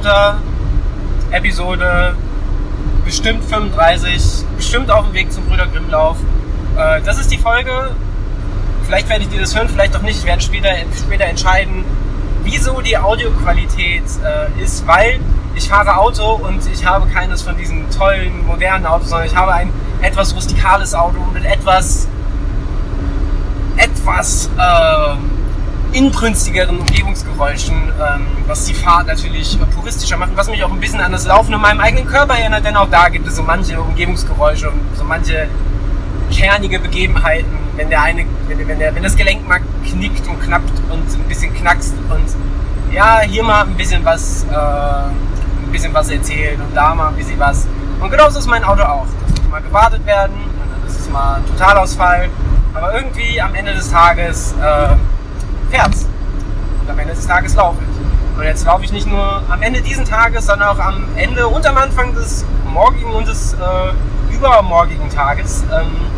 Erdnussbutter Episode bestimmt 35, bestimmt auf dem Weg zum Brüder Grimmlauf. Äh, das ist die Folge. Vielleicht werdet ihr das hören, vielleicht auch nicht. Ich werde später, später entscheiden, wieso die Audioqualität äh, ist, weil ich fahre Auto und ich habe keines von diesen tollen, modernen Autos, sondern ich habe ein etwas rustikales Auto mit etwas, etwas äh, inbrünstigeren Umgebungsgeräuschen, ähm, was die Fahrt natürlich puristischer macht, was mich auch ein bisschen an das Laufen in meinem eigenen Körper erinnert, denn auch da gibt es so manche Umgebungsgeräusche und so manche kernige Begebenheiten, wenn der eine, wenn, wenn, der, wenn das Gelenk mal knickt und knappt und ein bisschen knackst und ja, hier mal ein bisschen was, äh, ein bisschen was erzählen und da mal ein bisschen was. Und genauso ist mein Auto auch. Das muss mal gewartet werden und dann ist es mal ein Totalausfall. Aber irgendwie am Ende des Tages äh, fährt's. Und am Ende des Tages laufe ich. Und jetzt laufe ich nicht nur am Ende diesen Tages, sondern auch am Ende und am Anfang des morgigen und des äh, übermorgigen Tages. Ähm,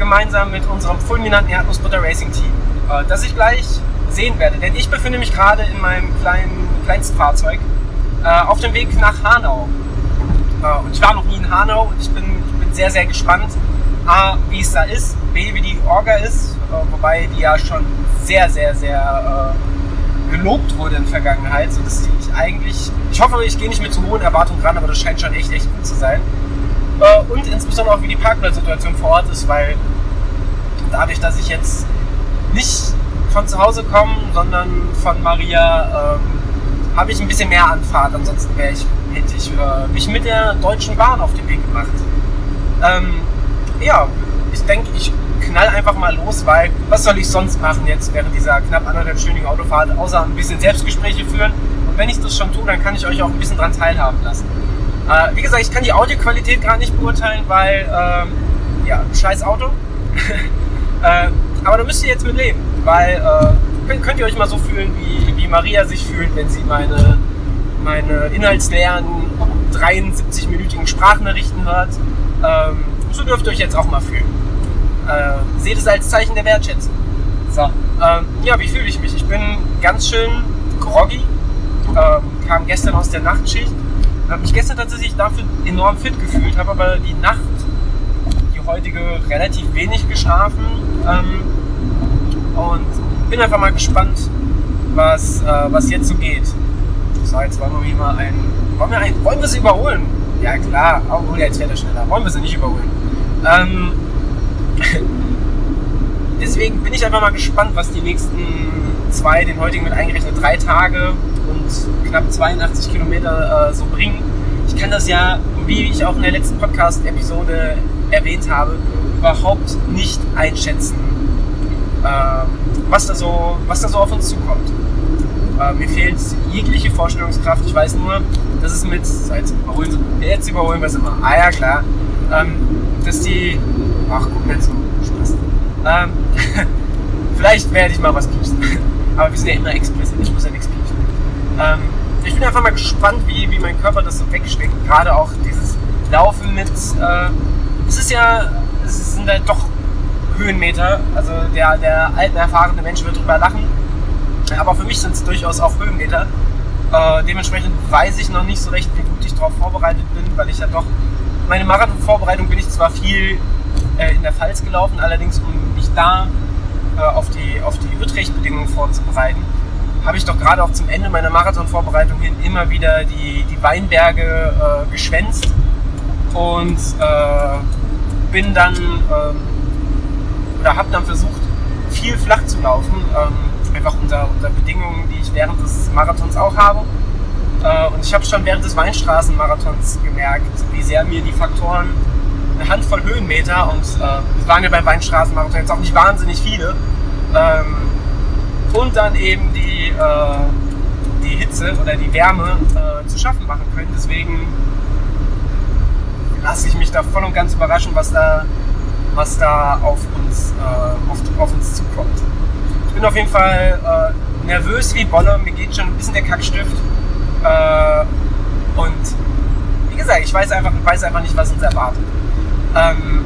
gemeinsam mit unserem fulminanten Erdnussbutter Racing Team, äh, das ich gleich sehen werde. Denn ich befinde mich gerade in meinem kleinen, kleinsten Fahrzeug äh, auf dem Weg nach Hanau. Äh, und ich war noch nie in Hanau und ich bin, ich bin sehr, sehr gespannt, A, wie es da ist, B, wie die Orga ist, wobei die ja schon sehr, sehr, sehr äh, gelobt wurde in der Vergangenheit, sodass ich eigentlich, ich hoffe, ich gehe nicht mit zu hohen Erwartungen ran, aber das scheint schon echt, echt gut zu sein. Äh, und insbesondere auch, wie die Parkplatzsituation vor Ort ist, weil dadurch, dass ich jetzt nicht von zu Hause komme, sondern von Maria, ähm, habe ich ein bisschen mehr Anfahrt. Ansonsten wäre ich, hätte ich äh, mich mit der Deutschen Bahn auf den Weg gemacht. Ähm, ja, denke, ich knall einfach mal los, weil was soll ich sonst machen jetzt während dieser knapp anderthalbstündigen Autofahrt, außer ein bisschen Selbstgespräche führen. Und wenn ich das schon tue, dann kann ich euch auch ein bisschen dran teilhaben lassen. Äh, wie gesagt, ich kann die Audioqualität gar nicht beurteilen, weil, ähm, ja, scheiß Auto. äh, aber da müsst ihr jetzt mit leben, weil äh, könnt, könnt, ihr euch mal so fühlen, wie, wie Maria sich fühlt, wenn sie meine, meine inhaltsleeren 73-minütigen Sprachnachrichten hört. Ähm, so dürft ihr euch jetzt auch mal fühlen. Äh, seht es als Zeichen der Wertschätzung. So, ähm, ja, wie fühle ich mich? Ich bin ganz schön groggy, ähm, kam gestern aus der Nachtschicht, habe mich gestern tatsächlich dafür enorm fit gefühlt, habe aber die Nacht heutige relativ wenig geschlafen ähm, und bin einfach mal gespannt, was, äh, was jetzt so geht. So, jetzt wollen wir mal ein. Wollen wir, ein, wollen wir sie überholen? Ja, klar. Obwohl, jetzt fährt er schneller. Wollen wir sie nicht überholen? Ähm, deswegen bin ich einfach mal gespannt, was die nächsten zwei, den heutigen mit eingerechnet drei Tage und knapp 82 Kilometer äh, so bringen. Ich kann das ja, wie ich auch in der letzten Podcast-Episode erwähnt habe, überhaupt nicht einschätzen, äh, was, da so, was da so auf uns zukommt. Äh, mir fehlt jegliche Vorstellungskraft. Ich weiß nur, dass es mit, jetzt überholen, jetzt überholen wir es immer. Ah ja, klar. Ähm, dass die, ach, guck mir zu, Spaß. Ähm, vielleicht werde ich mal was piepsen. Aber wir sind ja immer explizit, ich muss ja nichts piepsen. Ähm, ich bin einfach mal gespannt, wie, wie mein Körper das so wegsteckt. Gerade auch dieses Laufen mit, äh, es ist ja, es sind halt doch Höhenmeter. Also der, der alte, erfahrene Mensch wird drüber lachen. Aber für mich sind es durchaus auch Höhenmeter. Äh, dementsprechend weiß ich noch nicht so recht, wie gut ich darauf vorbereitet bin, weil ich ja doch, meine Marathon-Vorbereitung bin ich zwar viel äh, in der Pfalz gelaufen, allerdings um mich da äh, auf die, auf die Utrecht-Bedingungen vorzubereiten, habe ich doch gerade auch zum Ende meiner Marathon-Vorbereitung hin immer wieder die, die Weinberge äh, geschwänzt und äh, bin dann ähm, oder habe dann versucht, viel flach zu laufen, ähm, einfach unter, unter Bedingungen, die ich während des Marathons auch habe. Äh, und ich habe schon während des Weinstraßenmarathons gemerkt, wie sehr mir die Faktoren eine Handvoll Höhenmeter und äh, waren ja beim Weinstraßenmarathon jetzt auch nicht wahnsinnig viele. Ähm, und dann eben die, äh, die Hitze oder die Wärme äh, zu schaffen machen können. Deswegen lasse ich mich da voll und ganz überraschen, was da, was da auf, uns, äh, auf, auf uns zukommt. Ich bin auf jeden Fall äh, nervös wie Bolle, mir geht schon ein bisschen der Kackstift. Äh, und wie gesagt, ich weiß einfach, weiß einfach nicht, was uns erwartet. Ähm,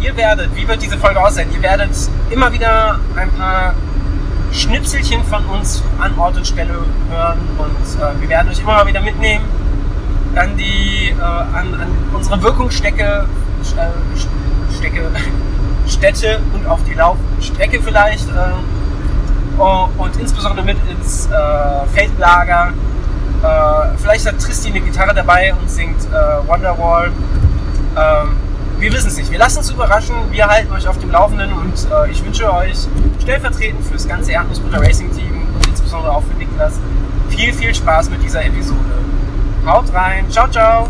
ihr werdet, wie wird diese Folge aussehen? Ihr werdet immer wieder ein paar Schnipselchen von uns an Ort und Stelle hören und äh, wir werden euch immer mal wieder mitnehmen an die äh, an, an unsere Wirkungsstecke äh, Stecke, und auf die Laufstrecke vielleicht äh, und insbesondere mit ins äh, Feldlager. Äh, vielleicht hat Tristi eine Gitarre dabei und singt Wonderwall. Ähm, wir wissen es nicht. Wir lassen uns überraschen. Wir halten euch auf dem Laufenden und äh, ich wünsche euch stellvertretend für das ganze Erdnussbutter Racing Team und insbesondere auch für Niklas viel, viel Spaß mit dieser Episode. Haut rein. Ciao, ciao.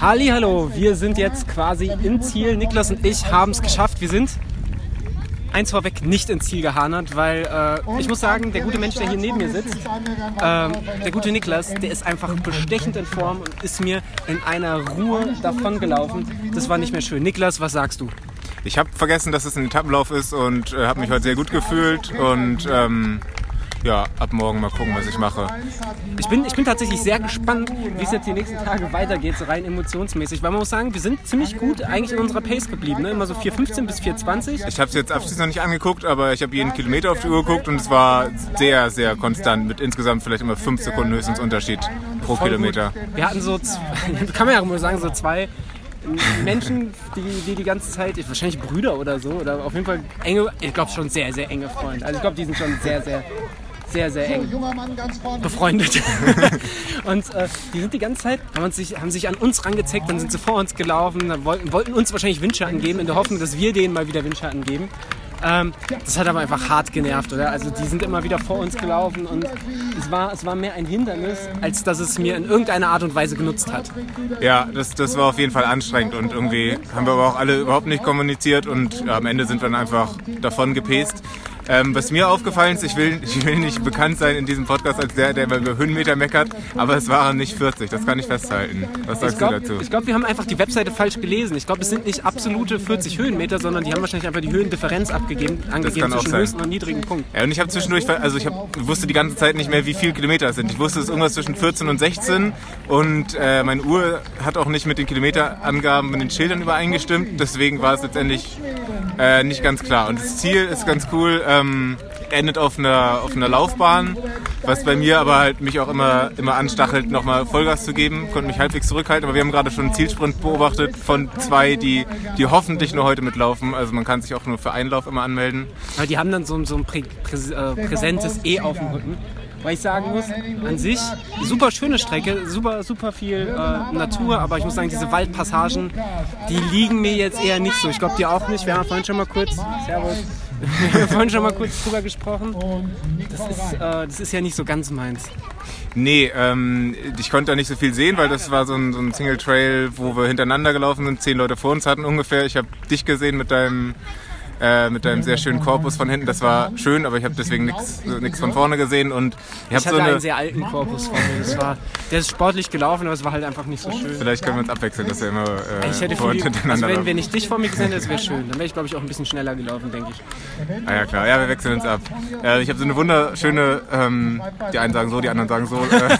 Halli, hallo, wir sind jetzt quasi im Ziel. Niklas und ich haben es geschafft. Wir sind eins vorweg nicht ins Ziel gehanert, weil äh, ich muss sagen, der gute Mensch, der hier neben mir sitzt, äh, der gute Niklas, der ist einfach bestechend in Form und ist mir in einer Ruhe davongelaufen. Das war nicht mehr schön. Niklas, was sagst du? Ich habe vergessen, dass es ein Etappenlauf ist und äh, habe mich heute sehr gut gefühlt und ähm, ja, ab morgen mal gucken, was ich mache. Ich bin, ich bin tatsächlich sehr gespannt, wie es jetzt die nächsten Tage weitergeht, so rein emotionsmäßig. Weil man muss sagen, wir sind ziemlich gut eigentlich in unserer Pace geblieben. Ne? Immer so 4,15 bis 4,20. Ich habe es jetzt abschließend noch nicht angeguckt, aber ich habe jeden Kilometer auf die Uhr geguckt und es war sehr, sehr konstant. Mit insgesamt vielleicht immer 5 Sekunden höchstens Unterschied pro Voll Kilometer. Gut. Wir hatten so, kann man ja mal sagen, so zwei Menschen, die, die die ganze Zeit, wahrscheinlich Brüder oder so, oder auf jeden Fall enge, ich glaube schon sehr, sehr enge Freunde. Also ich glaube, die sind schon sehr, sehr sehr, sehr eng befreundet. und äh, die sind die ganze Zeit, haben sich, haben sich an uns rangezeckt, dann sind sie vor uns gelaufen, wollten, wollten uns wahrscheinlich Windschatten geben, in der Hoffnung, dass wir denen mal wieder Windschatten geben. Ähm, das hat aber einfach hart genervt, oder? Also die sind immer wieder vor uns gelaufen und es war, es war mehr ein Hindernis, als dass es mir in irgendeiner Art und Weise genutzt hat. Ja, das, das war auf jeden Fall anstrengend und irgendwie haben wir aber auch alle überhaupt nicht kommuniziert und ja, am Ende sind wir dann einfach davon gepest. Ähm, was mir aufgefallen ist, ich will, ich will nicht bekannt sein in diesem Podcast als der, der über Höhenmeter meckert, aber es waren nicht 40, das kann ich festhalten. Was sagst glaub, du dazu? Ich glaube, wir haben einfach die Webseite falsch gelesen. Ich glaube, es sind nicht absolute 40 Höhenmeter, sondern die haben wahrscheinlich einfach die Höhendifferenz abgegeben, angegeben zwischen sein. höchsten und niedrigen Punkt. Ja, und ich habe zwischendurch, also ich hab, wusste die ganze Zeit nicht mehr, wie viele Kilometer es sind. Ich wusste, es ist irgendwas zwischen 14 und 16 und äh, meine Uhr hat auch nicht mit den Kilometerangaben und den Schildern übereingestimmt, deswegen war es letztendlich äh, nicht ganz klar. Und das Ziel ist ganz cool. Ähm, endet auf einer, auf einer Laufbahn, was bei mir aber halt mich auch immer, immer anstachelt, nochmal Vollgas zu geben. Konnte mich halbwegs zurückhalten, aber wir haben gerade schon einen Zielsprint beobachtet von zwei, die, die hoffentlich nur heute mitlaufen. Also man kann sich auch nur für einen Lauf immer anmelden. Aber die haben dann so, so ein prä, äh, präsentes E auf dem Rücken. Weil ich sagen muss, an sich super schöne Strecke, super, super viel äh, Natur, aber ich muss sagen, diese Waldpassagen, die liegen mir jetzt eher nicht so. Ich glaube, die auch nicht. Wir haben vorhin schon mal kurz, Servus, wir haben vorhin schon mal kurz drüber gesprochen. Das ist, äh, das ist ja nicht so ganz meins. Nee, ähm, ich konnte da nicht so viel sehen, weil das war so ein, so ein Single Trail, wo wir hintereinander gelaufen sind. Zehn Leute vor uns hatten ungefähr. Ich habe dich gesehen mit deinem äh, mit einem sehr schönen Korpus von hinten. Das war schön, aber ich habe deswegen nichts von vorne gesehen. Und ich, ich hatte so eine, einen sehr alten Korpus von mir. Das war, der ist sportlich gelaufen, aber es war halt einfach nicht so schön. Vielleicht können wir uns abwechseln, dass wir immer äh, ich hätte vor viel, hintereinander also wenn, wenn ich dich vor mir gesehen hätte, das wäre schön. Dann wäre ich, glaube ich, auch ein bisschen schneller gelaufen, denke ich. Ah ja, klar. Ja, wir wechseln uns ab. Äh, ich habe so eine wunderschöne, ähm, die einen sagen so, die anderen sagen so. Äh.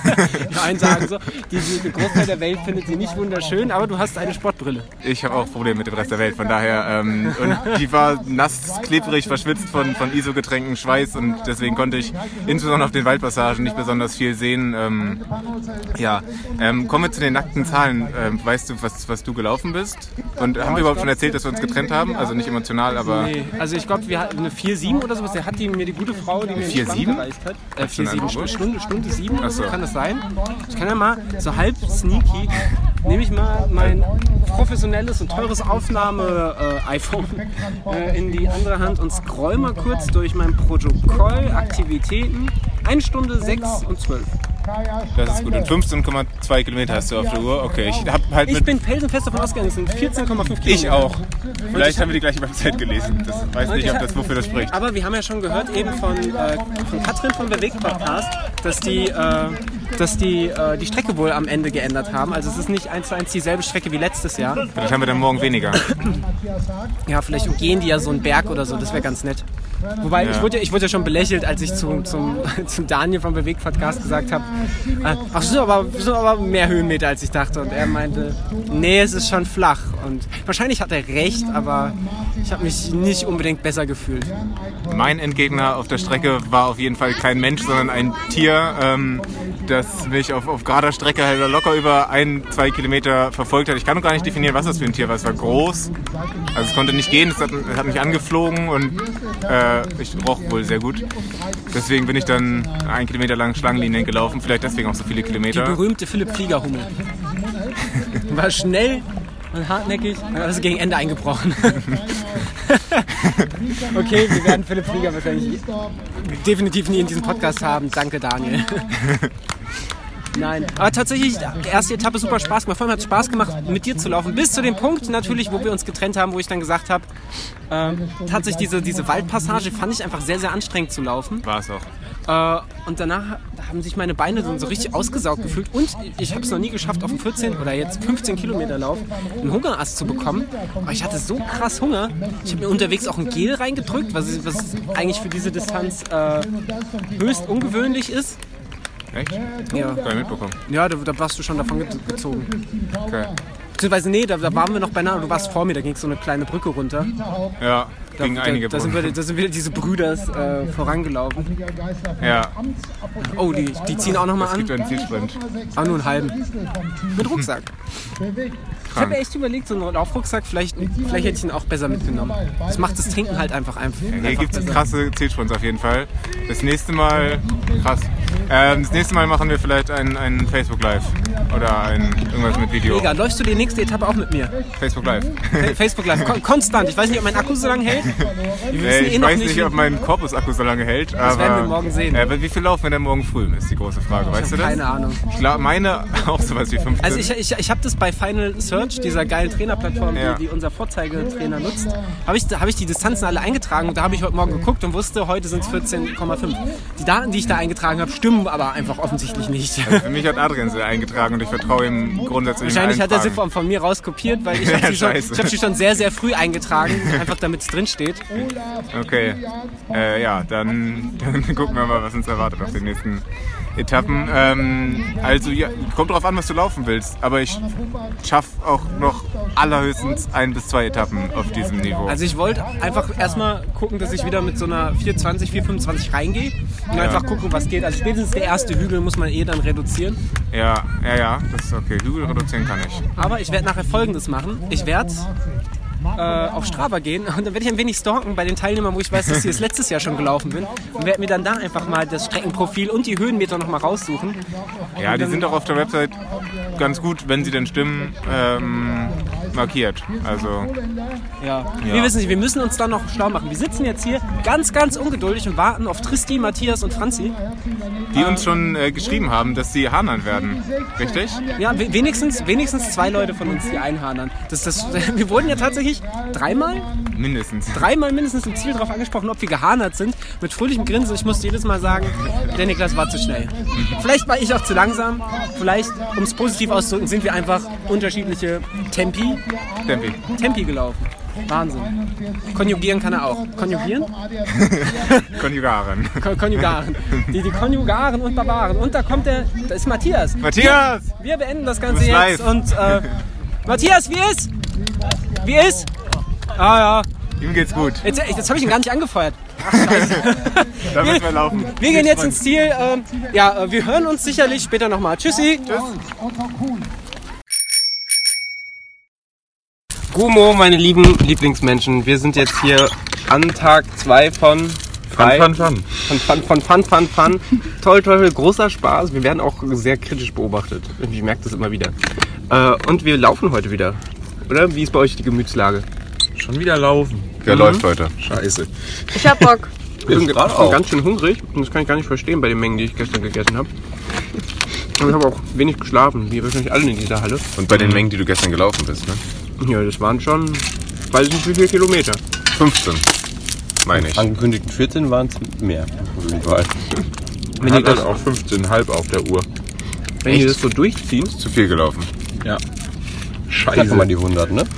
die einen sagen so, die, die Großteil der Welt findet sie nicht wunderschön, aber du hast eine Sportbrille. Ich habe auch Probleme mit dem Rest der Welt, von daher. Ähm, und die war nass, klebrig verschwitzt von, von ISO-Getränken, Schweiß und deswegen konnte ich insbesondere auf den Waldpassagen nicht besonders viel sehen. Ähm, ja, ähm, kommen wir zu den nackten Zahlen. Ähm, weißt du, was, was du gelaufen bist? Und haben wir überhaupt schon erzählt, dass wir uns getrennt haben? Also nicht emotional, aber... Nee, also ich glaube, wir hatten eine 4-7 oder sowas. Der hat die, mir die gute Frau, die mir 4-7 gereicht hat. Äh, 4-7, Stunde, Stunde 7 oder so. Kann das sein? Ich kann ja mal so halb sneaky, nehme ich mal mein professionelles und teures Aufnahme-iPhone äh, in die andere Hand und scroll mal kurz durch mein Protokoll, Aktivitäten. 1 Stunde 6 und 12. Das ist gut. Und 15,2 Kilometer hast du auf der Uhr. Okay, ich hab halt Ich bin felsenfest davon ausgegangen, es sind 14,5 Kilometer. Ich auch. Vielleicht haben wir die gleiche Website gelesen. Das weiß nicht, ob das wofür das spricht. Aber wir haben ja schon gehört eben von, äh, von Katrin vom Bewegt Podcast, dass die, äh, dass die äh, die Strecke wohl am Ende geändert haben. Also es ist nicht eins zu eins dieselbe Strecke wie letztes Jahr. Vielleicht haben wir dann morgen weniger. Ja, vielleicht umgehen die ja so einen Berg oder so, das wäre ganz nett. Wobei, Ja. ich, wurde, ja- ich wurde ja schon belächelt, als ich zum, zum, zum Daniel vom Bewegpodcast gesagt habe, äh, ach, sind aber, sind aber mehr Höhenmeter, als ich dachte. Und er meinte, nee, es ist schon flach. Und wahrscheinlich hat er recht, aber ich habe mich nicht unbedingt besser gefühlt. Mein Endgegner auf der Strecke war auf jeden Fall kein Mensch, sondern ein Tier, ähm, das mich auf, auf gerader Strecke halt locker über ein, zwei Kilometer verfolgt hat. Ich kann noch gar nicht definieren, was das für ein Tier war. Es war groß, also es konnte nicht gehen, es hat, es hat mich angeflogen und äh, ich roch wohl sehr gut. Deswegen bin ich dann einen Kilometer lang Schlangenlinien gelaufen, vielleicht deswegen auch so viele Die Kilometer. berühmte Philipp Fliegerhummel. War schnell und hartnäckig, aber ist gegen Ende eingebrochen. okay, wir werden Philipp Flieger wahrscheinlich definitiv nie in diesem Podcast haben. Danke, Daniel. Nein, aber tatsächlich, die erste Etappe super Spaß gemacht. Vor allem hat es Spaß gemacht, mit dir zu laufen. Bis zu dem Punkt natürlich, wo wir uns getrennt haben, wo ich dann gesagt habe, ähm, tatsächlich diese, diese Waldpassage fand ich einfach sehr, sehr anstrengend zu laufen. War es auch. Äh, und danach haben sich meine Beine so, so richtig ausgesaugt gefühlt. Und ich habe es noch nie geschafft, auf einem 14 oder jetzt 15 Kilometer Lauf einen Hungerast zu bekommen. Aber ich hatte so krass Hunger. Ich habe mir unterwegs auch ein Gel reingedrückt, was, was eigentlich für diese Distanz äh, höchst ungewöhnlich ist. Echt? Ja, Gar nicht mitbekommen. ja da, da warst du schon davon ge- gezogen. Okay. Beziehungsweise, nee, da, da waren wir noch beinahe, du warst vor mir, da ging so eine kleine Brücke runter. Ja, Da, gegen da, einige da, sind wir, da sind wieder diese Brüders äh, vorangelaufen. Ja, Oh, die, die ziehen auch nochmal es an. gibt einen Zielsprint. Ah, nur einen halben. Mit Rucksack. Ich habe echt überlegt, so einen Laufrucksack, vielleicht, vielleicht hätte ich ihn auch besser mitgenommen. Das macht das Trinken halt einfach einfach. Hier einfach gibt es krasse Zielsprints auf jeden Fall. Das nächste Mal, krass. Ähm, das nächste Mal machen wir vielleicht ein, ein Facebook Live oder ein, irgendwas mit Video. Mega, läufst du die nächste Etappe auch mit mir? Facebook Live. Fa- Facebook Live, kon konstant. Ich weiß nicht, ob mein Akku so lange hält. Äh, eh ich noch weiß nicht, ob mein Korpusakku so lange hält. Das werden wir morgen sehen. Äh, aber wie viel laufen wir denn morgen früh, ist die große Frage. Weißt du das? keine Ahnung. Ich meine auch sowas wie 15. Also ich, ich, ich habe das bei Final Search, dieser geilen Trainerplattform, Ja. die, die unser Vorzeigetrainer nutzt, habe ich, hab ich die Distanzen alle eingetragen und da habe ich heute Morgen geguckt und wusste, heute sind es 14,5. Die Daten, die ich da eingetragen habe, stimmen aber einfach offensichtlich nicht. Für mich hat Adrian sie eingetragen und ich vertraue ihm grundsätzlich. in Wahrscheinlich hat er sie von, von mir rauskopiert, weil ich habe sie, schon- ich hab sie schon sehr, sehr früh eingetragen, einfach damit es drin steht. Okay. Äh, ja, dann, dann gucken wir mal, was uns erwartet auf den nächsten Etappen. Ähm, also ja, kommt drauf an, was du laufen willst. Aber ich schaffe auch noch allerhöchstens ein bis zwei Etappen auf diesem Niveau. Also ich wollte einfach erstmal gucken, dass ich wieder mit so einer 420, 425 reingehe und einfach gucken, was geht. Also spätestens der erste Hügel muss man eh dann reduzieren. ja, ja, ja, das ist okay. Hügel reduzieren kann ich. Aber ich werde nachher folgendes machen. Ich werde äh, auf Strava gehen und dann werde ich ein wenig stalken bei den Teilnehmern, wo ich weiß, dass ich das letztes Jahr schon gelaufen bin und werde mir dann da einfach mal das Streckenprofil und die Höhenmeter nochmal raussuchen. Ja, die sind auch auf der Website ganz gut, wenn sie denn stimmen, ähm, markiert. Also Ja. Ja. Wir wissen nicht, wir müssen uns dann noch schlau machen. Wir sitzen jetzt hier ganz, ganz ungeduldig und warten auf Tristi, Matthias und Franzi. die uns schon äh, geschrieben haben, dass sie Hanern werden. Richtig? Ja, we- wenigstens, wenigstens zwei Leute von uns, die einhadern. Das, das, wir wurden ja tatsächlich dreimal, Mindestens. dreimal mindestens im Ziel darauf angesprochen, ob wir gehanert sind. Mit fröhlichem Grinsen. Ich musste jedes Mal sagen, der Niklas war zu schnell. Vielleicht war ich auch zu langsam. Vielleicht, um es positiv auszudrücken, sind wir einfach unterschiedliche Tempi, Tempi. Tempi gelaufen. Wahnsinn. Konjugieren kann er auch. Konjugieren? Konjugaren. Kon Konjugaren. Die, die Konjugaren und Barbaren. Und da kommt der, da ist Matthias. Matthias! Wir beenden das Ganze jetzt live. und äh, Matthias, wie ist? Wie ist? Ah ja, Ihm geht's gut. jetzt, jetzt habe ich ihn gar nicht angefeuert. Ach, scheiße. Da müssen wir laufen. Wir gehen jetzt ins Ziel. Ähm, ja, äh, wir hören uns sicherlich später nochmal. Tschüssi. Tschüss. Gumo, meine lieben Lieblingsmenschen, wir sind jetzt hier an Tag 2 von Frei. Fun, fun, Von Fun, von Fun, Fun, Fun. Toll, toll, toll, großer Spaß. Wir werden auch sehr kritisch beobachtet. Ich merke das immer wieder. Äh, und wir laufen heute wieder. Oder? Wie ist bei euch die Gemütslage? Schon wieder laufen. Wer läuft heute? Scheiße. Ich hab Bock. Ich bin, ich gerade auch. ganz schön hungrig und das kann ich gar nicht verstehen bei den Mengen, die ich gestern gegessen habe. Und ich habe auch wenig geschlafen, wie wahrscheinlich alle in dieser Halle. Und bei den Mengen, die du gestern gelaufen bist, ne? Ja, das waren schon, weiß ich nicht wie viele Kilometer. 15. Meine ich. Angekündigten 14 waren es mehr. Auf jeden Fall. Wenn ihr das, auch 15,5 auf der Uhr. Wenn Echt? das so durchziehen. Zu viel gelaufen. Ja. Knacken wir mal die 100, ne?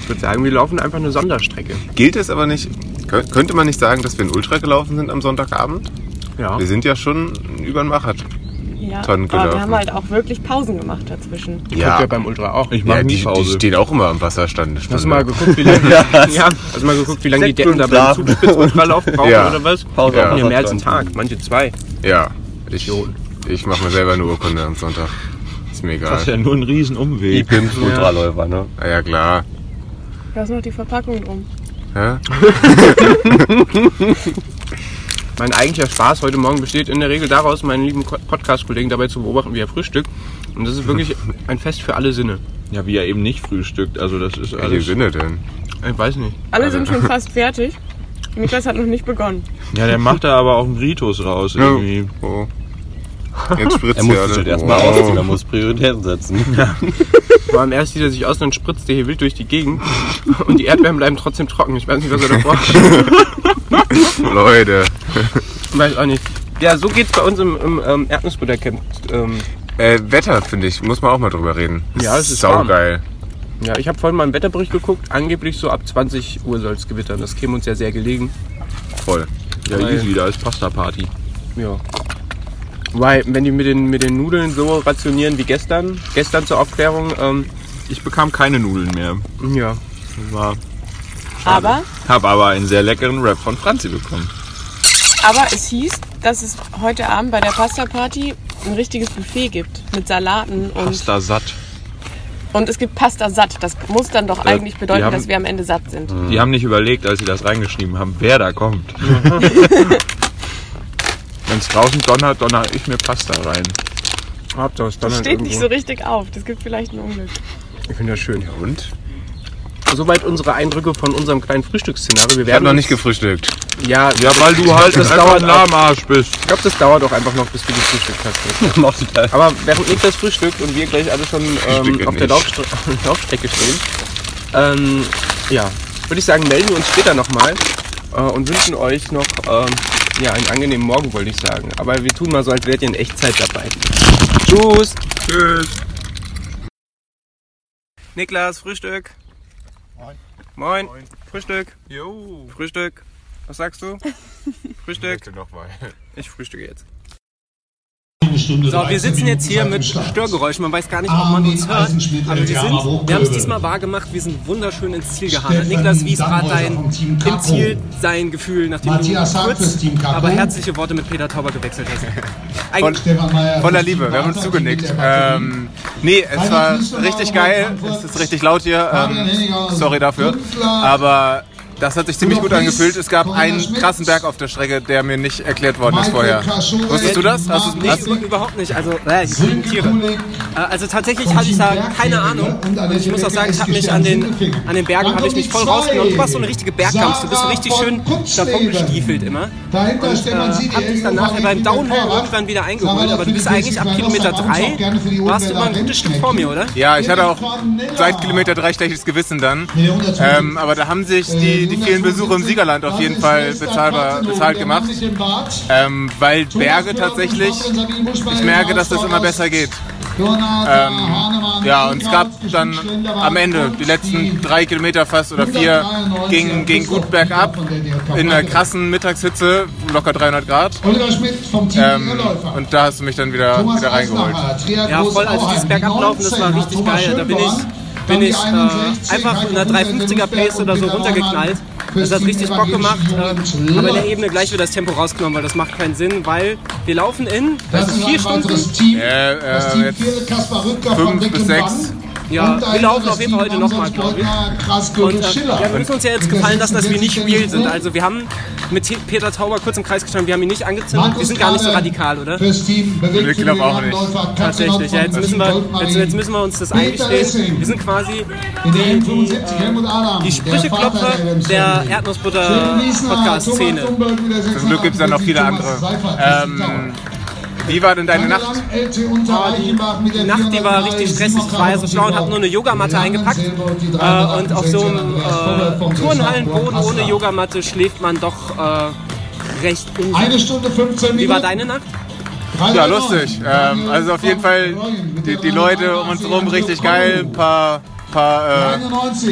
Ich würde sagen, wir laufen einfach eine Sonderstrecke. Gilt es aber nicht, kö- könnte man nicht sagen, dass wir ein Ultra gelaufen sind am Sonntagabend? Ja. Wir sind ja schon über den Marathon. Ja, aber wir haben halt auch wirklich Pausen gemacht dazwischen. Ja. ja beim Ultra auch. Ich ja die, die stehen auch immer am Wasserstand. Hast du mal geguckt, wie lange, ja. Hast du mal geguckt, wie lange die Decken da beim. Zugspitz-Ultralauf brauchen Ja. oder was? Pause Ja. am Ja, mehr als einen. Tag, manche zwei. Ja, ich, ich mache mir selber eine Urkunde am Sonntag. Ist mir egal. Das ist ja nur ein Riesenumweg. Die Pimps Ultraläufer, ne? Ah, ja klar. Da ist noch die Verpackung drum. Hä? Mein eigentlicher Spaß heute Morgen besteht in der Regel daraus, meinen lieben Ko- Podcast-Kollegen dabei zu beobachten, wie er frühstückt. Und das ist wirklich ein Fest für alle Sinne. Ja, wie er eben nicht frühstückt. Also das ist Welche alles. Sinne denn? Ich weiß nicht. Alle sind schon fast fertig. Niklas hat noch nicht begonnen. Ja, der macht da aber auch einen Ritus raus irgendwie. Oh. Jetzt spritzt Er muss ja sich halt erstmal Oh. ausziehen, er muss Prioritäten setzen. Vor allem erst zieht er sich aus, dann spritzt er hier wild durch die Gegend. Und die Erdbeeren bleiben trotzdem trocken. Ich weiß nicht, was er davor hat. Leute. Weiß auch nicht. Ja, so geht's bei uns im, im ähm, Erdnussbuttercamp. Ähm, Äh, Wetter, finde ich, muss man auch mal drüber reden. Ja, es ist warm. saugeil. ja, ich habe vorhin mal einen Wetterbericht geguckt. Angeblich so ab 20 Uhr soll es gewittern. Das käme uns ja sehr gelegen. Voll. Ja, easy, da ist Pasta-Party. Ja. Weil, wenn die mit den, mit den Nudeln so rationieren wie gestern, gestern zur Aufklärung, ähm, Ich bekam keine Nudeln mehr. ja. War, Aber, hab aber einen sehr leckeren Rap von Franzi bekommen. aber es hieß, dass es heute Abend bei der Pasta Party ein richtiges Buffet gibt. Mit Salaten und, Pasta satt. und es gibt Pasta satt. Das muss dann doch eigentlich die bedeuten, haben- dass wir am Ende satt sind. Die haben nicht überlegt, als sie das reingeschrieben haben, wer da kommt. Wenn es draußen donnert, donner ich mir Pasta rein. Hauptsache es Das donnert steht nicht so irgendwo. richtig auf. Das gibt vielleicht ein Unglück. Ich finde das schön. Und? Soweit unsere Eindrücke von unserem kleinen Frühstücksszenario. Wir Ich werden habe noch uns- nicht gefrühstückt. Ja, Ja, weil du halt Das einfach dauert ein Lahmarsch bist. ich glaube, das dauert auch einfach noch, bis du gefrühstückt hast. Aber während Niklas frühstückt und wir gleich alle schon ähm, Frühstücke auf der nicht. Laufstre Laufstrecke stehen, ähm, ja, würde ich sagen, melden wir uns später nochmal äh, und wünschen euch noch ähm, ja, einen angenehmen Morgen, wollte ich sagen. Aber wir tun mal so, als wärt ihr in Echtzeit dabei. Tschüss! Tschüss. Niklas, Frühstück. Moin. Moin. Frühstück. Jo. Frühstück. Was sagst du? Frühstück. nochmal. Ich frühstücke jetzt. So, wir sitzen jetzt hier mit Störgeräuschen. Man weiß gar nicht, ob man uns hört. Aber wir, sind, wir haben es diesmal wahr gemacht. Wir sind wunderschön ins Ziel gehandelt. Niklas, wie ist gerade dein im Ziel sein Gefühl, nachdem Matthias du kurz, aber herzliche Worte mit Peter Tauber gewechselt hast? Von, voller Liebe, wir haben uns zugenickt. Ähm, nee, es war richtig geil. Es ist richtig laut hier. Ähm, sorry dafür. Aber das hat sich ziemlich gut angefühlt. Es gab einen krassen Berg auf der Strecke, der mir nicht erklärt worden ist vorher. Wusstest du das? Hast du, nee, hast, über- überhaupt nicht. Also, äh, ich liebe Tiere. Äh, Also tatsächlich hatte ich da keine Ahnung. Und ich muss auch sagen, ich habe mich an den, an den Bergen habe ich mich voll rausgenommen. Du warst so eine richtige Bergkampf. Du bist so richtig schön davon gestiefelt immer. Und äh, Stefan Sidi, hab dich dann nachher beim Downhill irgendwann wieder eingeholt. Aber du bist eigentlich ab Kilometer 3, warst du immer ein gutes Stück vor mir, oder? ja, ich hatte auch seit Kilometer drei schlechtes Gewissen dann. Ähm, aber da haben sich die, die vielen Besuche im Siegerland auf jeden Fall bezahlbar, bezahlt gemacht. Ähm, weil Berge tatsächlich, ich merke, dass das immer besser geht. Ähm, ja, und es gab dann am Ende, die letzten drei Kilometer fast oder vier, ging, ging gut bergab in einer krassen Mittagshitze, locker 300 Grad. Ähm, und da hast du mich dann wieder, wieder reingeholt. Ja, voll, also dieses Bergablaufen, das war richtig geil. Da bin ich, bin ich äh, einfach in einer 350er Pace oder so runtergeknallt. Das hat richtig Bock gemacht, äh, aber in der Ebene gleich wieder das Tempo rausgenommen, weil das macht keinen Sinn, weil wir laufen in Das ist vier Stunden. Team. Äh, das äh, Team jetzt fünf bis sechs. Ja, Und wir laufen auf jeden Fall heute nochmal, glaube ich. Und äh, ja, wir müssen uns ja jetzt gefallen lassen, dass wir nicht real sind. Also wir haben mit Peter Tauber kurz im Kreis gestanden, wir haben ihn nicht angezündet. Wir sind gar nicht so radikal, oder? Fürs Team bewegt Ich für glaub die auch nicht. Tatsächlich, ja, jetzt, müssen wir, jetzt, jetzt müssen wir uns das eingestehen. Wir sind quasi die, die, M75 Helmut Adam, die Sprücheklopfer der Erdnussbutter-Podcast-Szene. Zum Glück gibt es dann noch viele andere. Ähm, wie war denn deine Nacht? Die Nacht, die war richtig stressig. Ich war ja so schlau und habe nur eine Yogamatte eingepackt. Äh, und auf so einem äh, Turnhallenboden ohne Yogamatte schläft man doch äh, recht Eine Stunde 15 Minuten. Wie war deine Nacht? Ja, lustig. Ähm, also auf jeden Fall die, die Leute um uns herum richtig geil. Ein paar paar äh,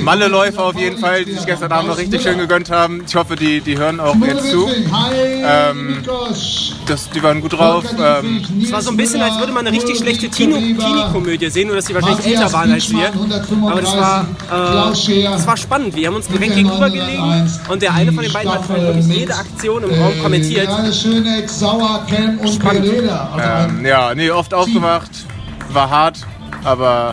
Malle-Läufer auf jeden Fall, die sich gestern Abend noch richtig schön gegönnt haben. Ich hoffe, die, die hören auch jetzt zu. Ähm, das, die waren gut drauf. Ähm, es war so ein bisschen, als würde man eine richtig schlechte Teenie-Komödie sehen, nur dass die wahrscheinlich älter waren als wir. Aber das war, äh, das war spannend. Wir haben uns direkt gegenüber gelegen und der eine von den beiden hat wirklich jede Aktion im Raum kommentiert. Spannend. Ähm, ja, nee, oft aufgemacht, war hart, aber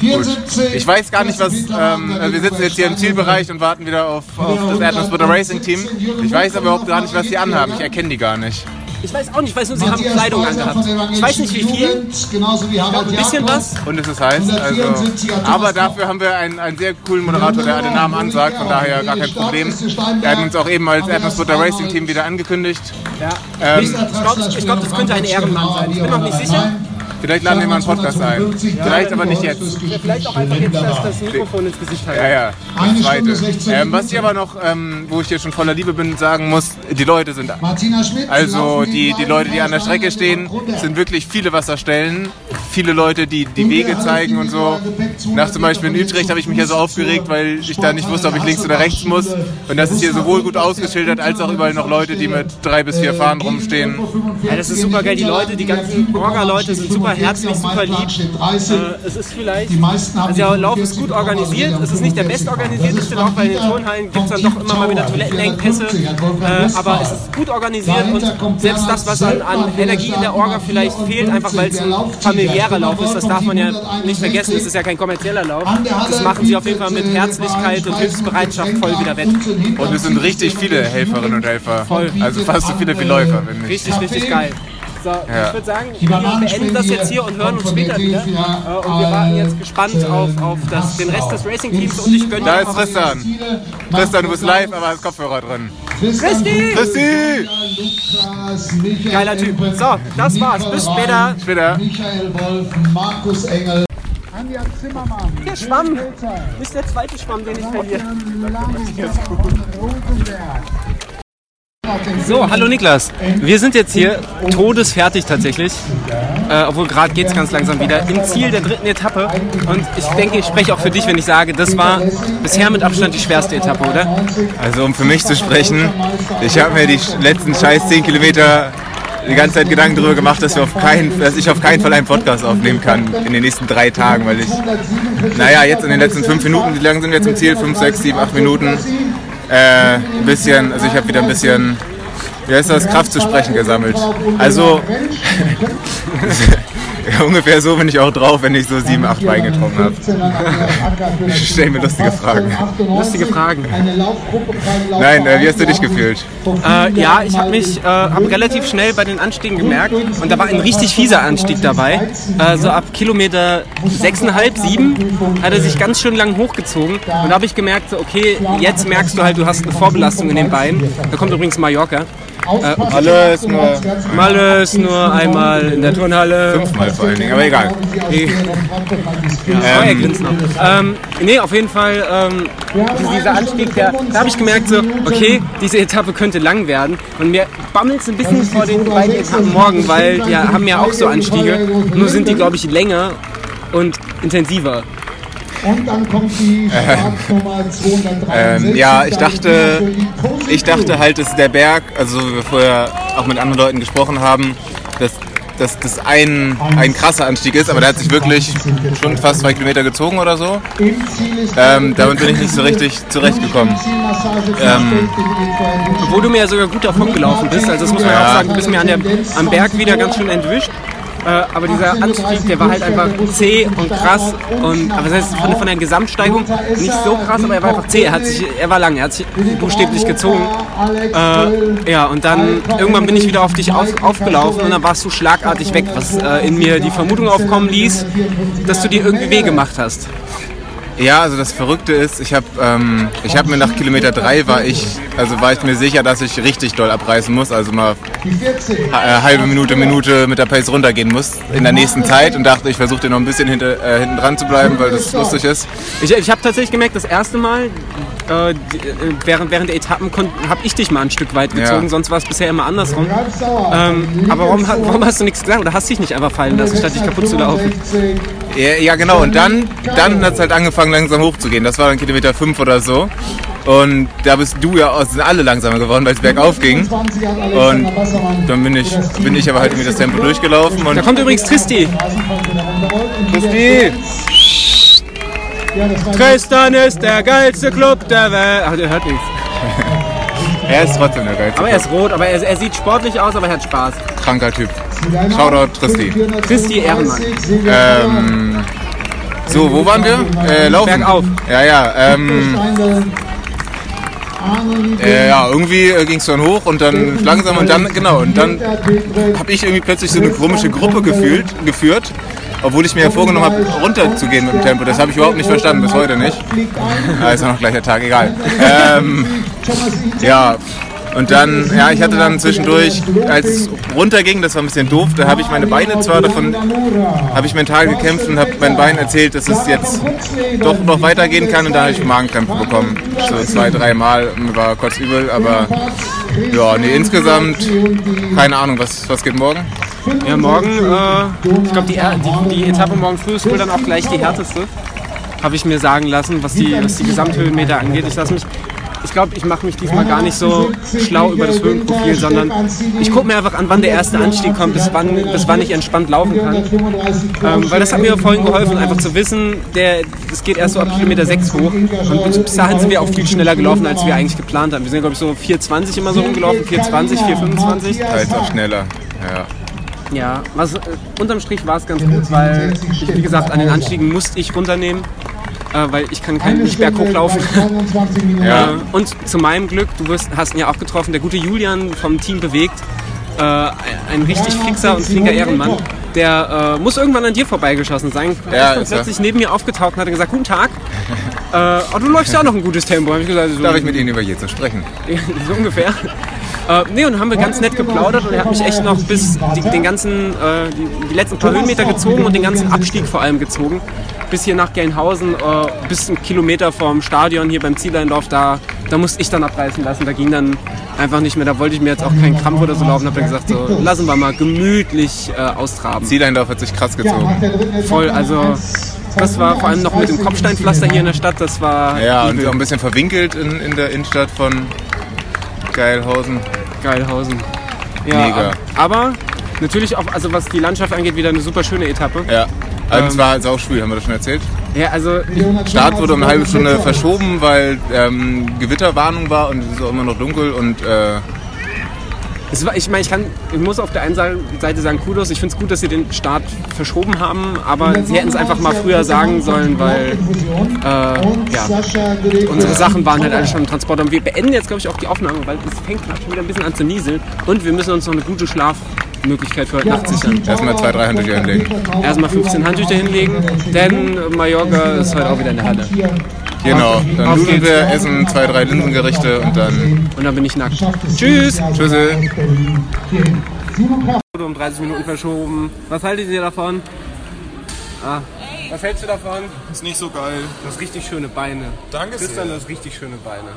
Gut. Ich weiß gar nicht, was. Ähm, wir sitzen jetzt hier im Zielbereich und warten wieder auf, auf das Erdnussbutter Racing Team. Ich weiß aber überhaupt gar nicht, was sie anhaben. Ich erkenne die gar nicht. Ich weiß auch nicht, ich weiß nur, sie haben Kleidung angehabt. Ich weiß nicht wie viel. Ein bisschen was. Und es ist heiß. Also, aber dafür haben wir einen, einen sehr coolen Moderator, der alle Namen ansagt. Von daher gar kein Problem. Er hat uns auch eben als Erdnussbutter Racing Team wieder angekündigt. Ja. Ähm, ich glaube, glaub, das könnte ein Ehrenmann sein. Ich bin noch nicht sicher. Vielleicht laden wir mal einen Podcast ein. Vielleicht aber nicht jetzt. Ja, vielleicht auch einfach jetzt das, das Mikrofon ins Gesicht halten. Ja, ja. Das zweite. Ähm, was ich aber noch, ähm, wo ich dir schon voller Liebe bin, sagen muss, die Leute sind. Also die, die Leute, die an der Strecke stehen, sind wirklich viele Wasserstellen. Viele Leute, die die Wege zeigen und so. Nach zum Beispiel in Utrecht habe ich mich ja so aufgeregt, weil ich da nicht wusste, ob ich links oder rechts muss. Und das ist hier sowohl gut ausgeschildert, als auch überall noch Leute, die mit drei bis vier Fahnen rumstehen. Ja, das ist super geil. Die Leute, die ganzen Orga-Leute sind super herzlich, super lieb. Äh, es ist vielleicht, also der Lauf ist gut organisiert, es ist nicht der bestorganisierteste Lauf, weil in den Turnhallen gibt es dann doch immer mal wieder Toilettenengpässe, äh, aber es ist gut organisiert und selbst das, was an, an Energie in der Orga vielleicht fehlt, einfach weil es ein familiärer Lauf ist, das darf man ja nicht vergessen, es ist ja kein kommerzieller Lauf, das machen sie auf jeden Fall mit Herzlichkeit und Hilfsbereitschaft voll wieder wett. Und es sind richtig viele Helferinnen und Helfer, voll. also fast so viele wie Läufer. Richtig, richtig geil. So, ja. ich würde sagen, wir beenden das jetzt hier und hören uns später wieder. Äh, und wir warten jetzt gespannt auf, auf das, den Rest des Racing-Teams und ich gönne Da ist Tristan. Tristan, du bist live, aber hast Kopfhörer drin. Christi! Christi! Geiler Typ. So, das war's. Bis später. Später. Michael Wolf, Markus Engel. Anja Zimmermann. Der Schwamm. Das ist der zweite Schwamm, den ich verliere. So, hallo Niklas. Wir sind jetzt hier todesfertig tatsächlich. Äh, obwohl gerade geht es ganz langsam wieder. Im Ziel der dritten Etappe. Und ich denke, ich spreche auch für dich, wenn ich sage, das war bisher mit Abstand die schwerste Etappe, oder? Also um für mich zu sprechen, ich habe mir die letzten scheiß 10 Kilometer die ganze Zeit Gedanken darüber gemacht, dass, wir auf keinen, dass ich auf keinen Fall einen Podcast aufnehmen kann in den nächsten drei Tagen, weil ich, naja, jetzt in den letzten fünf Minuten, wie lange sind wir zum Ziel? Fünf, sechs, sieben, acht Minuten. Äh, ein bisschen, also ich habe wieder ein bisschen, wie heißt das, Kraft zu sprechen gesammelt. Also ungefähr so bin ich auch drauf, wenn ich so sieben, acht Wein getrunken habe. Ich stelle mir lustige Fragen. Lustige Fragen. Nein, äh, wie hast du dich gefühlt? Äh, ja, ich habe mich äh, hab relativ schnell bei den Anstiegen gemerkt und da war ein richtig fieser Anstieg dabei. So ab Kilometer 6,5, 7 hat er sich ganz schön lang hochgezogen und da habe ich gemerkt, so, okay, jetzt merkst du halt, du hast eine Vorbelastung in den Beinen. Da kommt übrigens Mallorca. Äh, Malle ist nur, Malle ist nur einmal in der Turnhalle. Fünfmal vor allen Dingen, aber egal. Ja, ähm, ähm, nee, auf jeden Fall ähm, dieser Anstieg, der, da habe ich gemerkt, so, okay, diese Etappe könnte lang werden. Und mir bammelt es ein bisschen vor den beiden Etappen morgen, weil die haben ja auch so Anstiege. Nur sind die, glaube ich, länger und intensiver. Und dann kommt die Startnummer 263. Ähm, ja, ich dachte, ich dachte halt, dass der Berg, also wie wir vorher auch mit anderen Leuten gesprochen haben, dass, dass das ein, ein krasser Anstieg ist, aber der hat sich wirklich schon fast zwei Kilometer gezogen oder so. Ähm, damit bin ich nicht so richtig zurechtgekommen. Ähm, Obwohl du mir ja sogar gut davon gelaufen bist, also das muss man ja auch sagen, du bist mir an der, am Berg wieder ganz schön entwischt. Äh, aber dieser Anstieg, der war halt einfach zäh und krass. Und, aber das heißt, von, von der Gesamtsteigung nicht so krass, aber er war einfach zäh. Er, hat sich, er war lang, er hat sich buchstäblich gezogen. Äh, ja, und dann irgendwann bin ich wieder auf dich auf, aufgelaufen und dann warst du schlagartig weg, was äh, in mir die Vermutung aufkommen ließ, dass du dir irgendwie weh gemacht hast. Ja, also das Verrückte ist, ich habe ähm, ich hab mir nach Kilometer 3 war ich, also war ich mir sicher, dass ich richtig doll abreißen muss, also mal äh, halbe Minute, Minute mit der Pace runtergehen muss in der nächsten Zeit und dachte, ich versuche dir noch ein bisschen hinter, äh, hinten dran zu bleiben, weil das lustig ist. Ich, ich habe tatsächlich gemerkt, das erste Mal, äh, äh, während, während der Etappen habe ich dich mal ein Stück weit gezogen, ja. sonst war es bisher immer andersrum. Ähm, aber warum, warum, hast du nichts gesagt oder hast dich nicht einfach fallen lassen, statt dich kaputt zu laufen? Ja, ja genau. Und dann, dann hat es halt angefangen langsam hochzugehen. Das war dann Kilometer 5 oder so. Und da bist du ja sind alle langsamer geworden, weil es bergauf ging. Und dann bin ich, bin ich aber halt irgendwie das Tempo durchgelaufen. Da kommt übrigens Tristi. Tristi! Tristan ist der geilste Club der Welt. Ach, der hört nichts. er ist trotzdem der geilste. Aber er ist rot, aber er, er, sieht sportlich aus, aber er hat Spaß. Kranker Typ. Shoutout Tristi. Tristi Ehrenmann. Ähm, so, wo waren wir? Äh, laufen. Bergauf. Ja, ja. Ähm, äh, ja, irgendwie äh, ging es dann hoch und dann langsam und dann, genau, und dann habe ich irgendwie plötzlich so eine komische Gruppe gefühlt, geführt, obwohl ich mir ja vorgenommen habe, runterzugehen mit dem Tempo. Das habe ich überhaupt nicht verstanden, bis heute nicht. Ah, ist ja noch gleicher Tag, egal. Ähm, ja, und dann, ja, ich hatte dann zwischendurch, als es runterging, das war ein bisschen doof, da habe ich meine Beine zwar davon, habe ich mental gekämpft und habe mein Bein erzählt, dass es jetzt doch noch weitergehen kann und da habe ich Magenkrämpfe bekommen. So zwei, drei Mal, mir war kurz übel, aber ja, nee, insgesamt keine Ahnung, was, was geht morgen? Ja, morgen, äh, ich glaube, die, die, die Etappe morgen früh ist wohl dann auch gleich die härteste habe ich mir sagen lassen, was die, was die Gesamthöhenmeter angeht. Ich lasse mich ich glaube, ich mache mich diesmal gar nicht so schlau über das Höhenprofil, sondern ich gucke mir einfach an, wann der erste Anstieg kommt, bis wann, bis wann ich entspannt laufen kann. Ähm, weil das hat mir vorhin geholfen, einfach zu wissen, es geht erst so ab Kilometer 6 hoch. Und bis dahin sind wir auch viel schneller gelaufen, als wir eigentlich geplant haben. Wir sind, glaube ich, so 4,20 immer so rumgelaufen, 4,20, 4,25. Teils auch schneller, ja. Ja, was, äh, unterm Strich war es ganz gut, weil, wie gesagt, an den Anstiegen musste ich runternehmen äh, weil ich kann keinen nicht berghoch laufen. ja. Äh, und zu meinem Glück, du wirst, hast ihn ja auch getroffen, der gute Julian vom Team bewegt, äh, ein richtig fixer und flinker Ehrenmann. Der äh, muss irgendwann an dir vorbeigeschossen sein. Er ist plötzlich neben mir aufgetaucht und hat gesagt, guten Tag. äh, oh, du läufst ja auch noch ein gutes Tempo. Hab ich gesagt, so, Darf ich mit Ihnen über je zu sprechen? so ungefähr. Äh, nee, und haben wir ganz nett geplaudert und er hat mich echt noch bis die, den ganzen, äh, die, die, letzten paar Höhenmeter gezogen und den ganzen Abstieg vor allem gezogen. Bis hier nach Gelnhausen, äh, bis einen Kilometer vom Stadion hier beim Zieleinlauf, da, da musste ich dann abreißen lassen. Da ging dann einfach nicht mehr, da wollte ich mir jetzt auch keinen Krampf oder so laufen. Da habe ich gesagt, so, lassen wir mal gemütlich äh, austraben. Zieleinlauf hat sich krass gezogen. Voll, also das war vor allem noch mit dem Kopfsteinpflaster hier in der Stadt, das war. Ja, übel. und auch ein bisschen verwinkelt in, in der Innenstadt von Geilhausen. Geilhausen. Ja, Mega. Aber natürlich auch, also was die Landschaft angeht, wieder eine super schöne Etappe. Ja. Also ähm, es war sauschwül, haben wir das schon erzählt? Ja, also. Start wurde um eine halbe Stunde verschoben, weil ähm, Gewitterwarnung war und es ist auch immer noch dunkel und äh, war, ich meine, ich, kann, ich muss auf der einen Seite sagen, Kudos, ich finde es gut, dass sie den Start verschoben haben, aber sie hätten es einfach mal früher sagen sollen, weil äh, ja, unsere Sachen waren halt alle schon im Transport. Und wir beenden jetzt, glaube ich, auch die Aufnahme, weil es fängt gerade schon wieder ein bisschen an zu nieseln und wir müssen uns noch eine gute Schlafmöglichkeit für heute Nacht sichern. Erstmal zwei, drei Handtücher hinlegen. Erstmal 15 Handtücher hinlegen, denn Mallorca ist heute auch wieder in der Halle. Genau, dann Auf nudeln wir, essen zwei, drei Linsengerichte und dann. Und dann bin ich nackt. Tschüss! Tschüssi! Um 30 Minuten verschoben. Was haltet ihr davon? Ah. Was hältst du davon? Ist nicht so geil. Du hast richtig schöne Beine. Danke Christian, du hast richtig schöne Beine.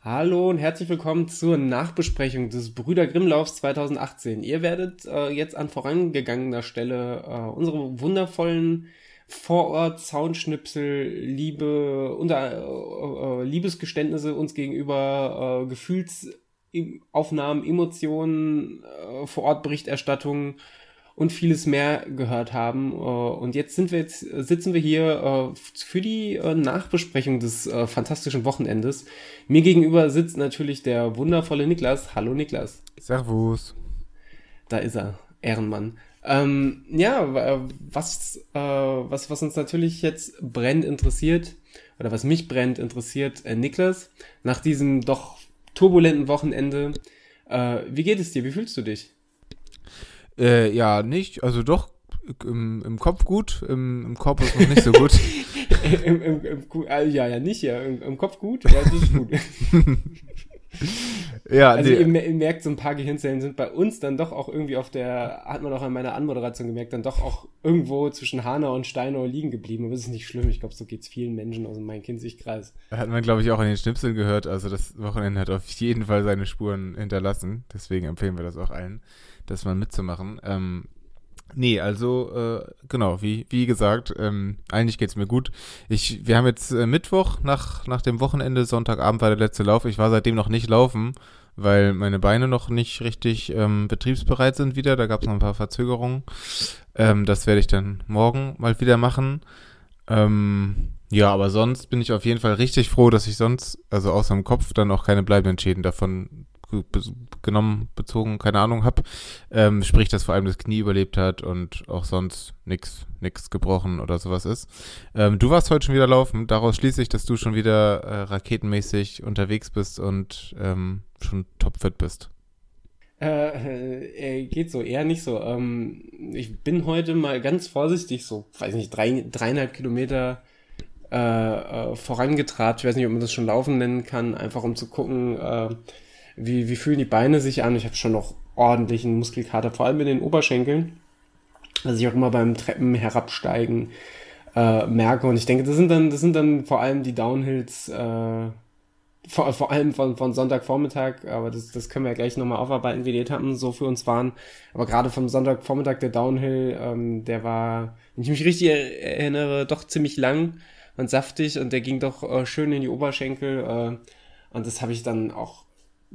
Hallo und herzlich willkommen zur Nachbesprechung des Brüder Grimmlaufs 2018. Ihr werdet äh, jetzt an vorangegangener Stelle äh, unsere wundervollen Vorort, Soundschnipsel, Liebe, unter, äh, äh, Liebesgeständnisse uns gegenüber, äh, Gefühlsaufnahmen, Emotionen, äh, Vorortberichterstattung und vieles mehr gehört haben. Äh, und jetzt sind wir jetzt, sitzen wir hier äh, für die Nachbesprechung des fantastischen Wochenendes. Mir gegenüber sitzt natürlich der wundervolle Niklas. Hallo Niklas. Servus. Da ist er, Ehrenmann. Ähm, ja, was, äh, was, was uns natürlich jetzt brennt interessiert, oder was mich brennt interessiert, äh, Niklas, nach diesem doch turbulenten Wochenende, äh, wie geht es dir? Wie fühlst du dich? Äh, ja, nicht, also doch im, im Kopf gut, im, im ist noch nicht so gut. Im, im, im, äh, ja, ja, nicht, ja. Im, Im, Kopf gut, ja, das ist gut. Ja, also nee. ihr, ihr, merkt, so ein paar Gehirnzellen sind bei uns dann doch auch irgendwie auf der, hat man auch an meiner Anmoderation gemerkt, dann doch auch irgendwo zwischen Hanau und Steinau liegen geblieben. Aber das ist nicht schlimm. Ich glaube, so geht es vielen Menschen aus meinem Kinzigkreis. Hat man, glaube ich, auch in den Schnipseln gehört. Also das Wochenende hat auf jeden Fall seine Spuren hinterlassen. Deswegen empfehlen wir das auch allen, das mal mitzumachen. Ähm, Nee, also äh, genau, wie, wie gesagt, ähm, eigentlich geht's mir gut. Ich, wir haben jetzt äh, Mittwoch nach, nach dem Wochenende, Sonntagabend war der letzte Lauf. Ich war seitdem noch nicht laufen, weil meine Beine noch nicht richtig ähm, betriebsbereit sind wieder. Da gab es noch ein paar Verzögerungen. Ähm, das werde ich dann morgen mal wieder machen. Ähm, ja, aber sonst bin ich auf jeden Fall richtig froh, dass ich sonst, also außer im Kopf, dann auch keine bleibenden Schäden davon genommen, bezogen, keine Ahnung, habe. Ähm, sprich, dass vor allem das Knie überlebt hat und auch sonst nichts nix gebrochen oder sowas ist. Ähm, du warst heute schon wieder laufen. Daraus schließe ich, dass du schon wieder äh, raketenmäßig unterwegs bist und ähm, schon topfit bist. Äh, äh, geht so, eher nicht so. Ähm, ich bin heute mal ganz vorsichtig, so, weiß nicht, drei, dreieinhalb Kilometer äh, äh, vorangetrabt. Ich weiß nicht, ob man das schon laufen nennen kann, einfach um zu gucken, äh, wie, wie fühlen die Beine sich an. Ich habe schon noch ordentlichen Muskelkater, vor allem in den Oberschenkeln, was ich auch immer beim Treppen herabsteigen äh, merke. Und ich denke, das sind dann, das sind dann vor allem die Downhills, äh, vor, vor allem von, von Sonntagvormittag, aber das, das können wir ja gleich nochmal aufarbeiten, wie die Etappen so für uns waren. Aber gerade vom Sonntagvormittag der Downhill, ähm, der war, wenn ich mich richtig erinnere, doch ziemlich lang und saftig und der ging doch äh, schön in die Oberschenkel. Äh, und das habe ich dann auch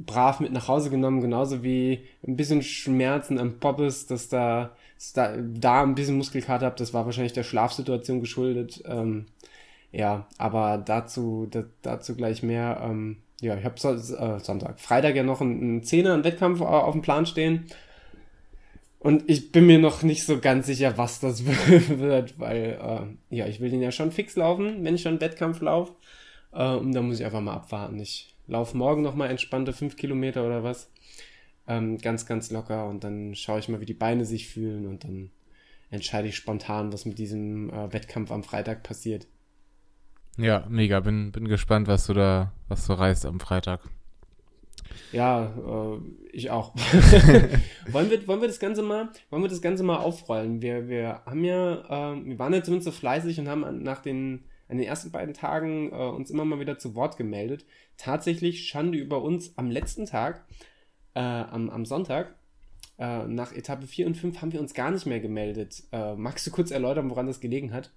brav mit nach Hause genommen, genauso wie ein bisschen Schmerzen am Poppes, dass da, dass da, da ein bisschen Muskelkater habe, das war wahrscheinlich der Schlafsituation geschuldet. Ähm, ja, aber dazu, da, dazu gleich mehr. Ähm, ja, ich habe so, äh, Sonntag, Freitag ja noch einen, Zehner, einen Wettkampf auf dem Plan stehen. Und ich bin mir noch nicht so ganz sicher, was das wird, weil äh, ja, ich will den ja schon fix laufen, wenn ich schon einen Wettkampf laufe. Äh, und da muss ich einfach mal abwarten. Ich laufe morgen nochmal entspannte fünf Kilometer oder was. Ähm, ganz, ganz locker und dann schaue ich mal, wie die Beine sich fühlen und dann entscheide ich spontan, was mit diesem äh, Wettkampf am Freitag passiert. Ja, mega. Bin, bin gespannt, was du da, was du reißt am Freitag. Ja, äh, ich auch. wollen, wir, wollen wir das Ganze mal, wollen wir das Ganze mal aufrollen? Wir, wir haben ja, äh, wir waren ja zumindest so fleißig und haben nach den an den ersten beiden Tagen äh, uns immer mal wieder zu Wort gemeldet. Tatsächlich Schande über uns am letzten Tag, äh, am, am Sonntag, äh, nach Etappe 4 und 5 haben wir uns gar nicht mehr gemeldet. Äh, magst du kurz erläutern, woran das gelegen hat?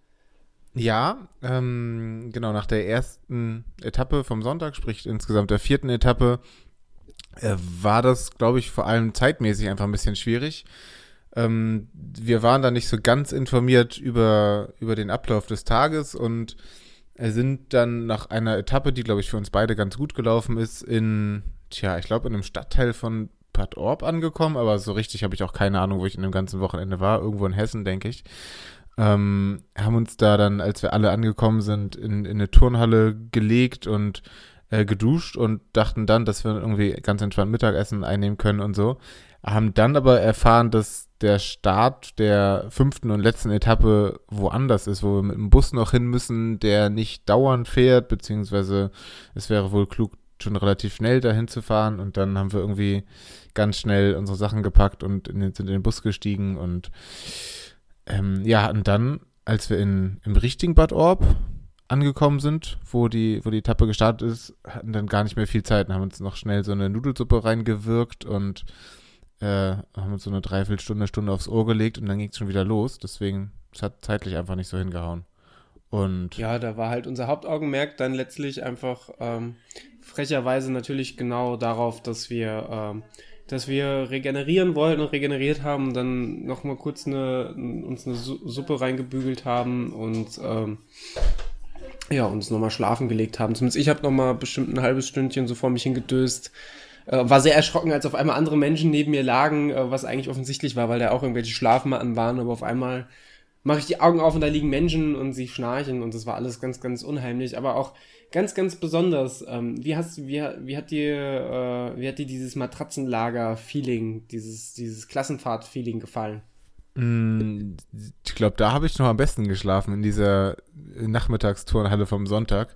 Ja, ähm, genau, nach der ersten Etappe vom Sonntag, sprich insgesamt der vierten Etappe, äh, war das, glaube ich, vor allem zeitmäßig einfach ein bisschen schwierig. Ähm, wir waren da nicht so ganz informiert über, über den Ablauf des Tages und sind dann nach einer Etappe, die, glaube ich, für uns beide ganz gut gelaufen ist, in, tja, ich glaube, in einem Stadtteil von Bad Orb angekommen, aber so richtig habe ich auch keine Ahnung, wo ich in dem ganzen Wochenende war. Irgendwo in Hessen, denke ich. Ähm, haben uns da dann, als wir alle angekommen sind, in, in eine Turnhalle gelegt und äh, geduscht und dachten dann, dass wir irgendwie ganz entspannt Mittagessen einnehmen können und so. Haben dann aber erfahren, dass der Start der fünften und letzten Etappe woanders ist, wo wir mit dem Bus noch hin müssen, der nicht dauernd fährt, beziehungsweise es wäre wohl klug, schon relativ schnell dahin zu fahren. Und dann haben wir irgendwie ganz schnell unsere Sachen gepackt und in den, sind in den Bus gestiegen. Und ähm, ja, und dann, als wir in, im richtigen Bad Orb angekommen sind, wo die, wo die Etappe gestartet ist, hatten dann gar nicht mehr viel Zeit und haben uns noch schnell so eine Nudelsuppe reingewirkt und äh, haben uns so eine Dreiviertelstunde, Stunde aufs Ohr gelegt und dann ging es schon wieder los. Deswegen, es hat zeitlich einfach nicht so hingehauen. Und ja, da war halt unser Hauptaugenmerk dann letztlich einfach ähm, frecherweise natürlich genau darauf, dass wir, ähm, dass wir regenerieren wollten und regeneriert haben, dann nochmal kurz eine, uns eine Suppe reingebügelt haben und ähm, ja, uns nochmal schlafen gelegt haben. Zumindest ich habe nochmal bestimmt ein halbes Stündchen so vor mich hingedöst. Äh, war sehr erschrocken, als auf einmal andere Menschen neben mir lagen, äh, was eigentlich offensichtlich war, weil da auch irgendwelche Schlafmatten waren, aber auf einmal mache ich die Augen auf und da liegen Menschen und sie schnarchen und das war alles ganz, ganz unheimlich, aber auch ganz, ganz besonders. Ähm, wie hast wie, wie hat dir, äh, wie hat dir dieses Matratzenlager-Feeling, dieses, dieses Klassenfahrt-Feeling gefallen? Mm, ich glaube, da habe ich noch am besten geschlafen, in dieser Nachmittagsturnhalle vom Sonntag,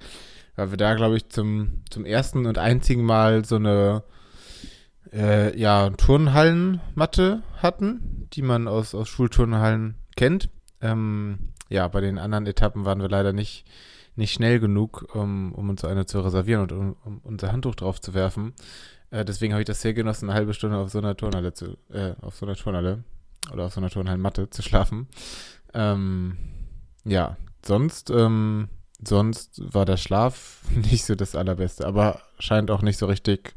weil wir da, glaube ich, zum, zum ersten und einzigen Mal so eine äh, ja, Turnhallenmatte hatten, die man aus, aus Schulturnhallen kennt. Ähm, ja, bei den anderen Etappen waren wir leider nicht, nicht schnell genug, um, um uns eine zu reservieren und um, um unser Handtuch drauf zu werfen. Äh, deswegen habe ich das sehr genossen, eine halbe Stunde auf so einer Turnhalle zu, äh, auf so einer Turnhalle oder auf so einer Turnhallenmatte zu schlafen. Ähm, ja, sonst, ähm, sonst war der Schlaf nicht so das allerbeste, aber scheint auch nicht so richtig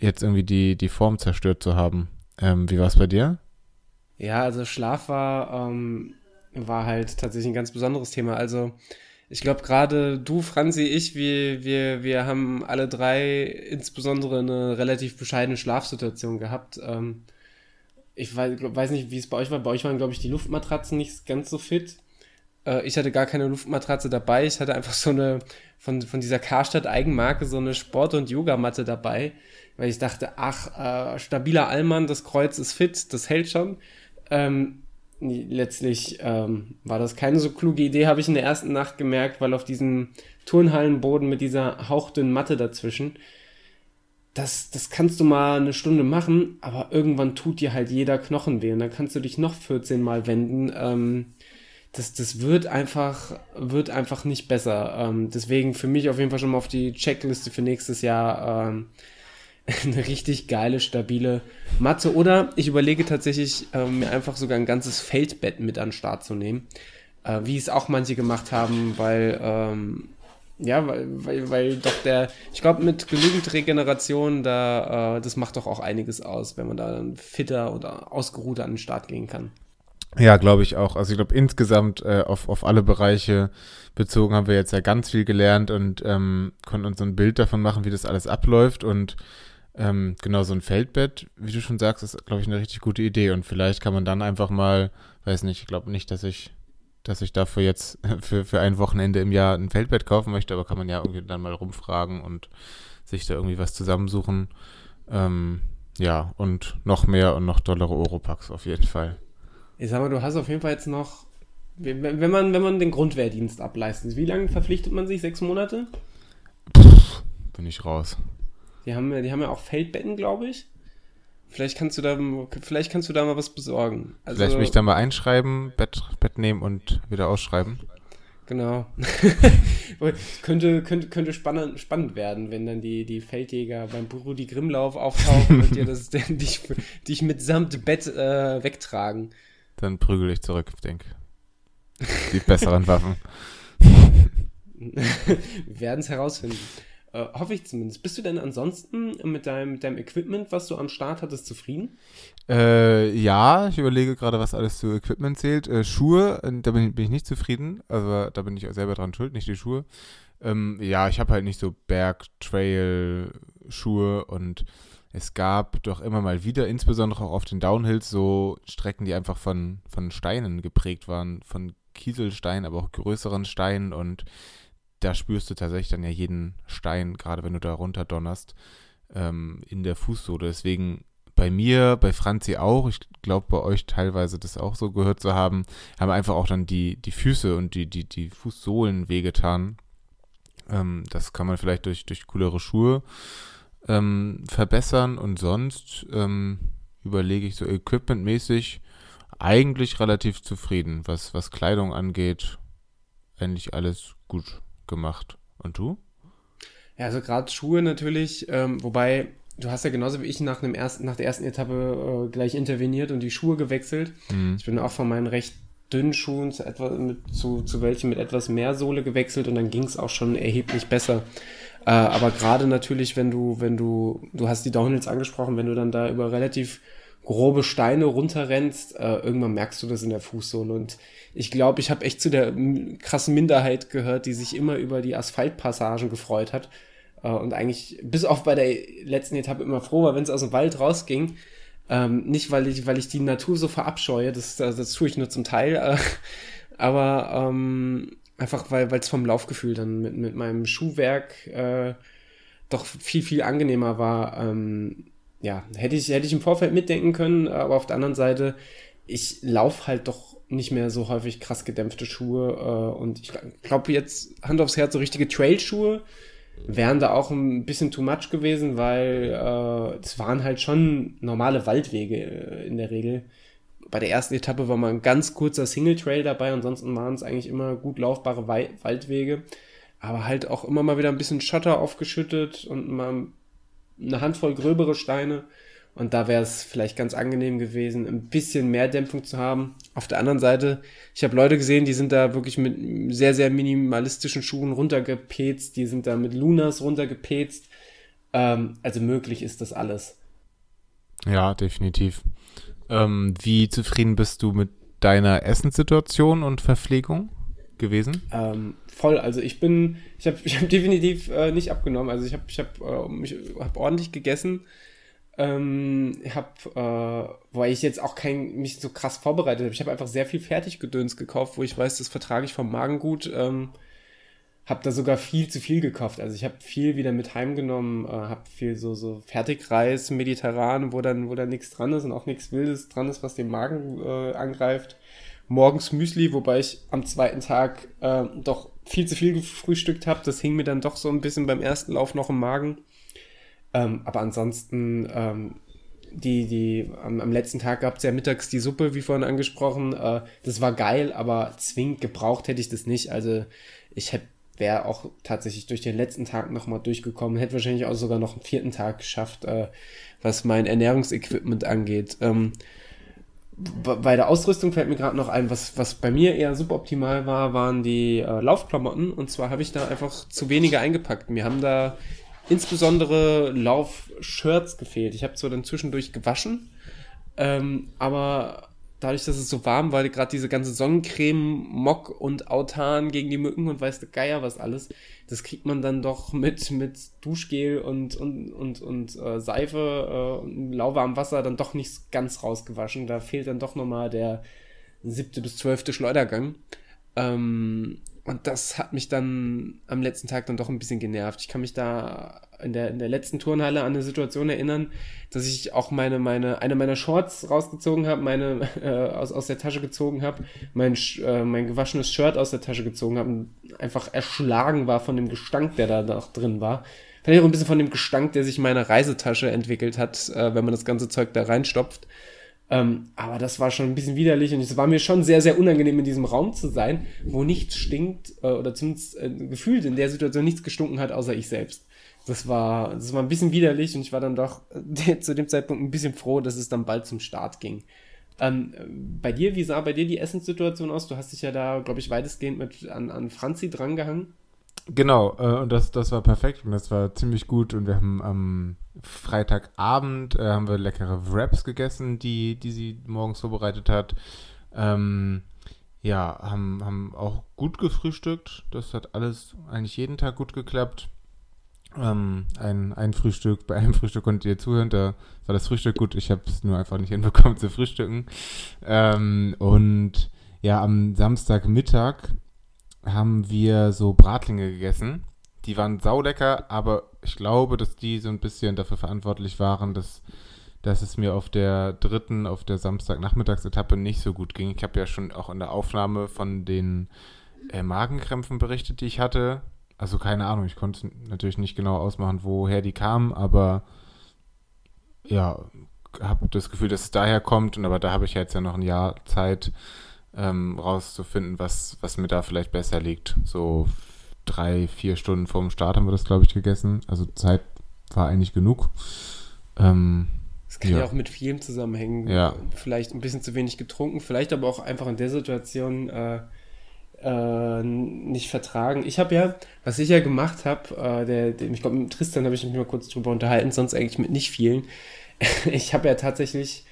jetzt irgendwie die, die Form zerstört zu haben. Ähm, wie war es bei dir? Ja, also Schlaf war, ähm, war halt tatsächlich ein ganz besonderes Thema. Also ich glaube gerade du, Franzi, ich, wir, wir, wir haben alle drei insbesondere eine relativ bescheidene Schlafsituation gehabt. Ähm, ich weiß, weiß nicht, wie es bei euch war. Bei euch waren, glaube ich, die Luftmatratzen nicht ganz so fit. Äh, ich hatte gar keine Luftmatratze dabei. Ich hatte einfach so eine von, von dieser Karstadt Eigenmarke so eine Sport- und Yogamatte dabei, weil ich dachte, ach, äh, stabiler Allmann, das Kreuz ist fit, das hält schon. Ähm, letztlich ähm, war das keine so kluge Idee, habe ich in der ersten Nacht gemerkt, weil auf diesem Turnhallenboden mit dieser hauchdünnen Matte dazwischen, das, das kannst du mal eine Stunde machen, aber irgendwann tut dir halt jeder Knochen weh und dann kannst du dich noch 14 Mal wenden. Ähm, das, das wird einfach, wird einfach nicht besser. Ähm, deswegen für mich auf jeden Fall schon mal auf die Checkliste für nächstes Jahr ähm, eine richtig geile, stabile Matte. Oder ich überlege tatsächlich, äh, mir einfach sogar ein ganzes Feldbett mit an den Start zu nehmen. Äh, wie es auch manche gemacht haben, weil ähm, ja, weil, weil, weil doch der, ich glaube, mit genügend Regeneration, da, äh, das macht doch auch einiges aus, wenn man da dann fitter oder ausgeruhter an den Start gehen kann. Ja, glaube ich auch. Also ich glaube, insgesamt äh, auf, auf alle Bereiche bezogen haben wir jetzt ja ganz viel gelernt und ähm, konnten uns ein Bild davon machen, wie das alles abläuft. Und ähm, genau so ein Feldbett, wie du schon sagst, ist, glaube ich, eine richtig gute Idee. Und vielleicht kann man dann einfach mal, weiß nicht, ich glaube nicht, dass ich dass ich dafür jetzt für, für ein Wochenende im Jahr ein Feldbett kaufen möchte, aber kann man ja irgendwie dann mal rumfragen und sich da irgendwie was zusammensuchen. Ähm, ja, und noch mehr und noch dollere Europacks auf jeden Fall. Ich sag mal, du hast auf jeden Fall jetzt noch, wenn man, wenn man den Grundwehrdienst ableistet, wie lange verpflichtet man sich? Sechs Monate? Pff, bin ich raus. Die haben, die haben ja auch Feldbetten, glaube ich. Vielleicht kannst du da, vielleicht kannst du da mal was besorgen. Also, vielleicht mich da mal einschreiben, Bett, Bett nehmen und wieder ausschreiben. Genau. könnte, könnte, könnte spannend, spannend werden, wenn dann die, die Feldjäger beim Rudi Grimmlauf auftauchen und dir das dich, dich mitsamt Bett äh, wegtragen. Dann prügel ich zurück, ich denke. Die besseren Waffen. Wir werden es herausfinden. Äh, hoffe ich zumindest. Bist du denn ansonsten mit deinem, mit deinem Equipment, was du am Start hattest, zufrieden? Äh, ja, ich überlege gerade, was alles zu Equipment zählt. Äh, Schuhe, äh, da bin, bin, ich nicht zufrieden. Also da bin ich selber dran schuld, nicht die Schuhe. Ähm, ja, ich habe halt nicht so Berg-Trail-Schuhe und es gab doch immer mal wieder, insbesondere auch auf den Downhills, so Strecken, die einfach von, von Steinen geprägt waren, von Kieselsteinen, aber auch größeren Steinen und da spürst du tatsächlich dann ja jeden Stein, gerade wenn du da runter donnerst, ähm, in der Fußsohle. Deswegen bei mir, bei Franzi auch, ich glaube bei euch teilweise das auch so gehört zu haben, haben einfach auch dann die, die Füße und die, die, die Fußsohlen wehgetan. Ähm, das kann man vielleicht durch, durch coolere Schuhe ähm, verbessern und sonst ähm, überlege ich so equipmentmäßig eigentlich relativ zufrieden, was, was Kleidung angeht. Eigentlich alles gut gemacht. Und du? Ja, also gerade Schuhe natürlich, ähm, wobei du hast ja genauso wie ich nach, einem ersten, nach der ersten Etappe äh, gleich interveniert und die Schuhe gewechselt. Mhm. Ich bin auch von meinen recht dünnen Schuhen zu, etwa, mit, zu, zu welchen mit etwas mehr Sohle gewechselt und dann ging es auch schon erheblich besser. Äh, aber gerade natürlich, wenn du, wenn du, du hast die Downhills angesprochen, wenn du dann da über relativ grobe Steine runterrennst, äh, irgendwann merkst du das in der Fußsohle. Und ich glaube, ich habe echt zu der krassen Minderheit gehört, die sich immer über die Asphaltpassagen gefreut hat. Äh, und eigentlich bis auf bei der letzten Etappe immer froh war, wenn es aus dem Wald rausging. Ähm, nicht, weil ich, weil ich die Natur so verabscheue, das, das, das tue ich nur zum Teil, äh, aber ähm, einfach, weil es vom Laufgefühl dann mit, mit meinem Schuhwerk äh, doch viel, viel angenehmer war. Ähm, ja, hätte ich, hätte ich im Vorfeld mitdenken können, aber auf der anderen Seite, ich laufe halt doch nicht mehr so häufig krass gedämpfte Schuhe äh, und ich glaube jetzt Hand aufs Herz so richtige Trailschuhe wären da auch ein bisschen too much gewesen, weil es äh, waren halt schon normale Waldwege äh, in der Regel. Bei der ersten Etappe war mal ein ganz kurzer Single Trail dabei, ansonsten waren es eigentlich immer gut laufbare Wei Waldwege, aber halt auch immer mal wieder ein bisschen Schotter aufgeschüttet und mal eine Handvoll gröbere Steine. Und da wäre es vielleicht ganz angenehm gewesen, ein bisschen mehr Dämpfung zu haben. Auf der anderen Seite, ich habe Leute gesehen, die sind da wirklich mit sehr, sehr minimalistischen Schuhen runtergepetzt, die sind da mit Lunas runtergepetzt. Ähm, also möglich ist das alles. Ja, definitiv. Ähm, wie zufrieden bist du mit deiner Essenssituation und Verpflegung gewesen? Ähm, voll. Also ich bin, ich habe ich hab definitiv äh, nicht abgenommen. Also ich habe ich hab, äh, hab ordentlich gegessen. Ähm, habe, äh, weil ich jetzt auch kein, mich so krass vorbereitet habe. Ich habe einfach sehr viel Fertiggedöns gekauft, wo ich weiß, das vertrage ich vom Magen gut. Ähm, habe da sogar viel zu viel gekauft. Also ich habe viel wieder mit heimgenommen, äh, habe viel so so Fertigreis mediterran, wo dann wo dann nichts dran ist und auch nichts Wildes dran ist, was den Magen äh, angreift. Morgens Müsli, wobei ich am zweiten Tag äh, doch viel zu viel gefrühstückt habe. Das hing mir dann doch so ein bisschen beim ersten Lauf noch im Magen. Ähm, aber ansonsten, ähm, die, die, am, am letzten Tag gab es ja mittags die Suppe, wie vorhin angesprochen. Äh, das war geil, aber zwingend gebraucht hätte ich das nicht. Also ich hätte wäre auch tatsächlich durch den letzten Tag nochmal durchgekommen, hätte wahrscheinlich auch sogar noch einen vierten Tag geschafft, äh, was mein Ernährungsequipment angeht. Ähm, bei der Ausrüstung fällt mir gerade noch ein, was, was bei mir eher suboptimal war, waren die äh, Laufklamotten. Und zwar habe ich da einfach zu wenige eingepackt. Mir haben da insbesondere Laufshirts gefehlt. Ich habe zwar dann zwischendurch gewaschen, ähm, aber dadurch, dass es so warm war, gerade diese ganze Sonnencreme, Mock und Autan gegen die Mücken und weiß der Geier was alles, das kriegt man dann doch mit, mit Duschgel und, und, und, und äh, Seife äh, und lauwarmem Wasser dann doch nicht ganz rausgewaschen. Da fehlt dann doch nochmal der siebte bis zwölfte Schleudergang. Ähm, und das hat mich dann am letzten Tag dann doch ein bisschen genervt. Ich kann mich da in der, in der letzten Turnhalle an eine Situation erinnern, dass ich auch meine, meine, eine meiner Shorts rausgezogen habe, meine äh, aus, aus der Tasche gezogen habe, mein, äh, mein gewaschenes Shirt aus der Tasche gezogen habe und einfach erschlagen war von dem Gestank, der da noch drin war. Vielleicht auch ein bisschen von dem Gestank, der sich in meiner Reisetasche entwickelt hat, äh, wenn man das ganze Zeug da reinstopft. Ähm, aber das war schon ein bisschen widerlich und es war mir schon sehr, sehr unangenehm, in diesem Raum zu sein, wo nichts stinkt äh, oder zumindest äh, gefühlt in der Situation nichts gestunken hat, außer ich selbst. Das war, das war ein bisschen widerlich und ich war dann doch äh, zu dem Zeitpunkt ein bisschen froh, dass es dann bald zum Start ging. Ähm, bei dir, wie sah bei dir die Essenssituation aus? Du hast dich ja da, glaube ich, weitestgehend mit an, an Franzi drangehangen. Genau, äh, und das, das war perfekt und das war ziemlich gut und wir haben am Freitagabend äh, haben wir leckere Wraps gegessen, die, die sie morgens vorbereitet hat. Ähm, ja, haben, haben auch gut gefrühstückt. Das hat alles eigentlich jeden Tag gut geklappt. Ähm, ein, ein Frühstück, bei einem Frühstück konntet ihr zuhören, da war das Frühstück gut. Ich habe es nur einfach nicht hinbekommen zu frühstücken. Ähm, und ja, am Samstagmittag haben wir so Bratlinge gegessen. Die waren saulecker, aber ich glaube, dass die so ein bisschen dafür verantwortlich waren, dass, dass es mir auf der dritten, auf der Samstagnachmittagsetappe nicht so gut ging. Ich habe ja schon auch in der Aufnahme von den äh, Magenkrämpfen berichtet, die ich hatte. Also keine Ahnung, ich konnte natürlich nicht genau ausmachen, woher die kamen, aber ja, habe das Gefühl, dass es daher kommt. Und aber da habe ich jetzt ja noch ein Jahr Zeit, ähm, rauszufinden, was, was mir da vielleicht besser liegt. So drei, vier Stunden vorm Start haben wir das, glaube ich, gegessen. Also Zeit war eigentlich genug. Ähm, das kann ja. ja auch mit vielem zusammenhängen. Ja. Vielleicht ein bisschen zu wenig getrunken, vielleicht aber auch einfach in der Situation äh, äh, nicht vertragen. Ich habe ja, was ich ja gemacht habe, äh, ich glaube, mit Tristan habe ich mich mal kurz drüber unterhalten, sonst eigentlich mit nicht vielen. ich habe ja tatsächlich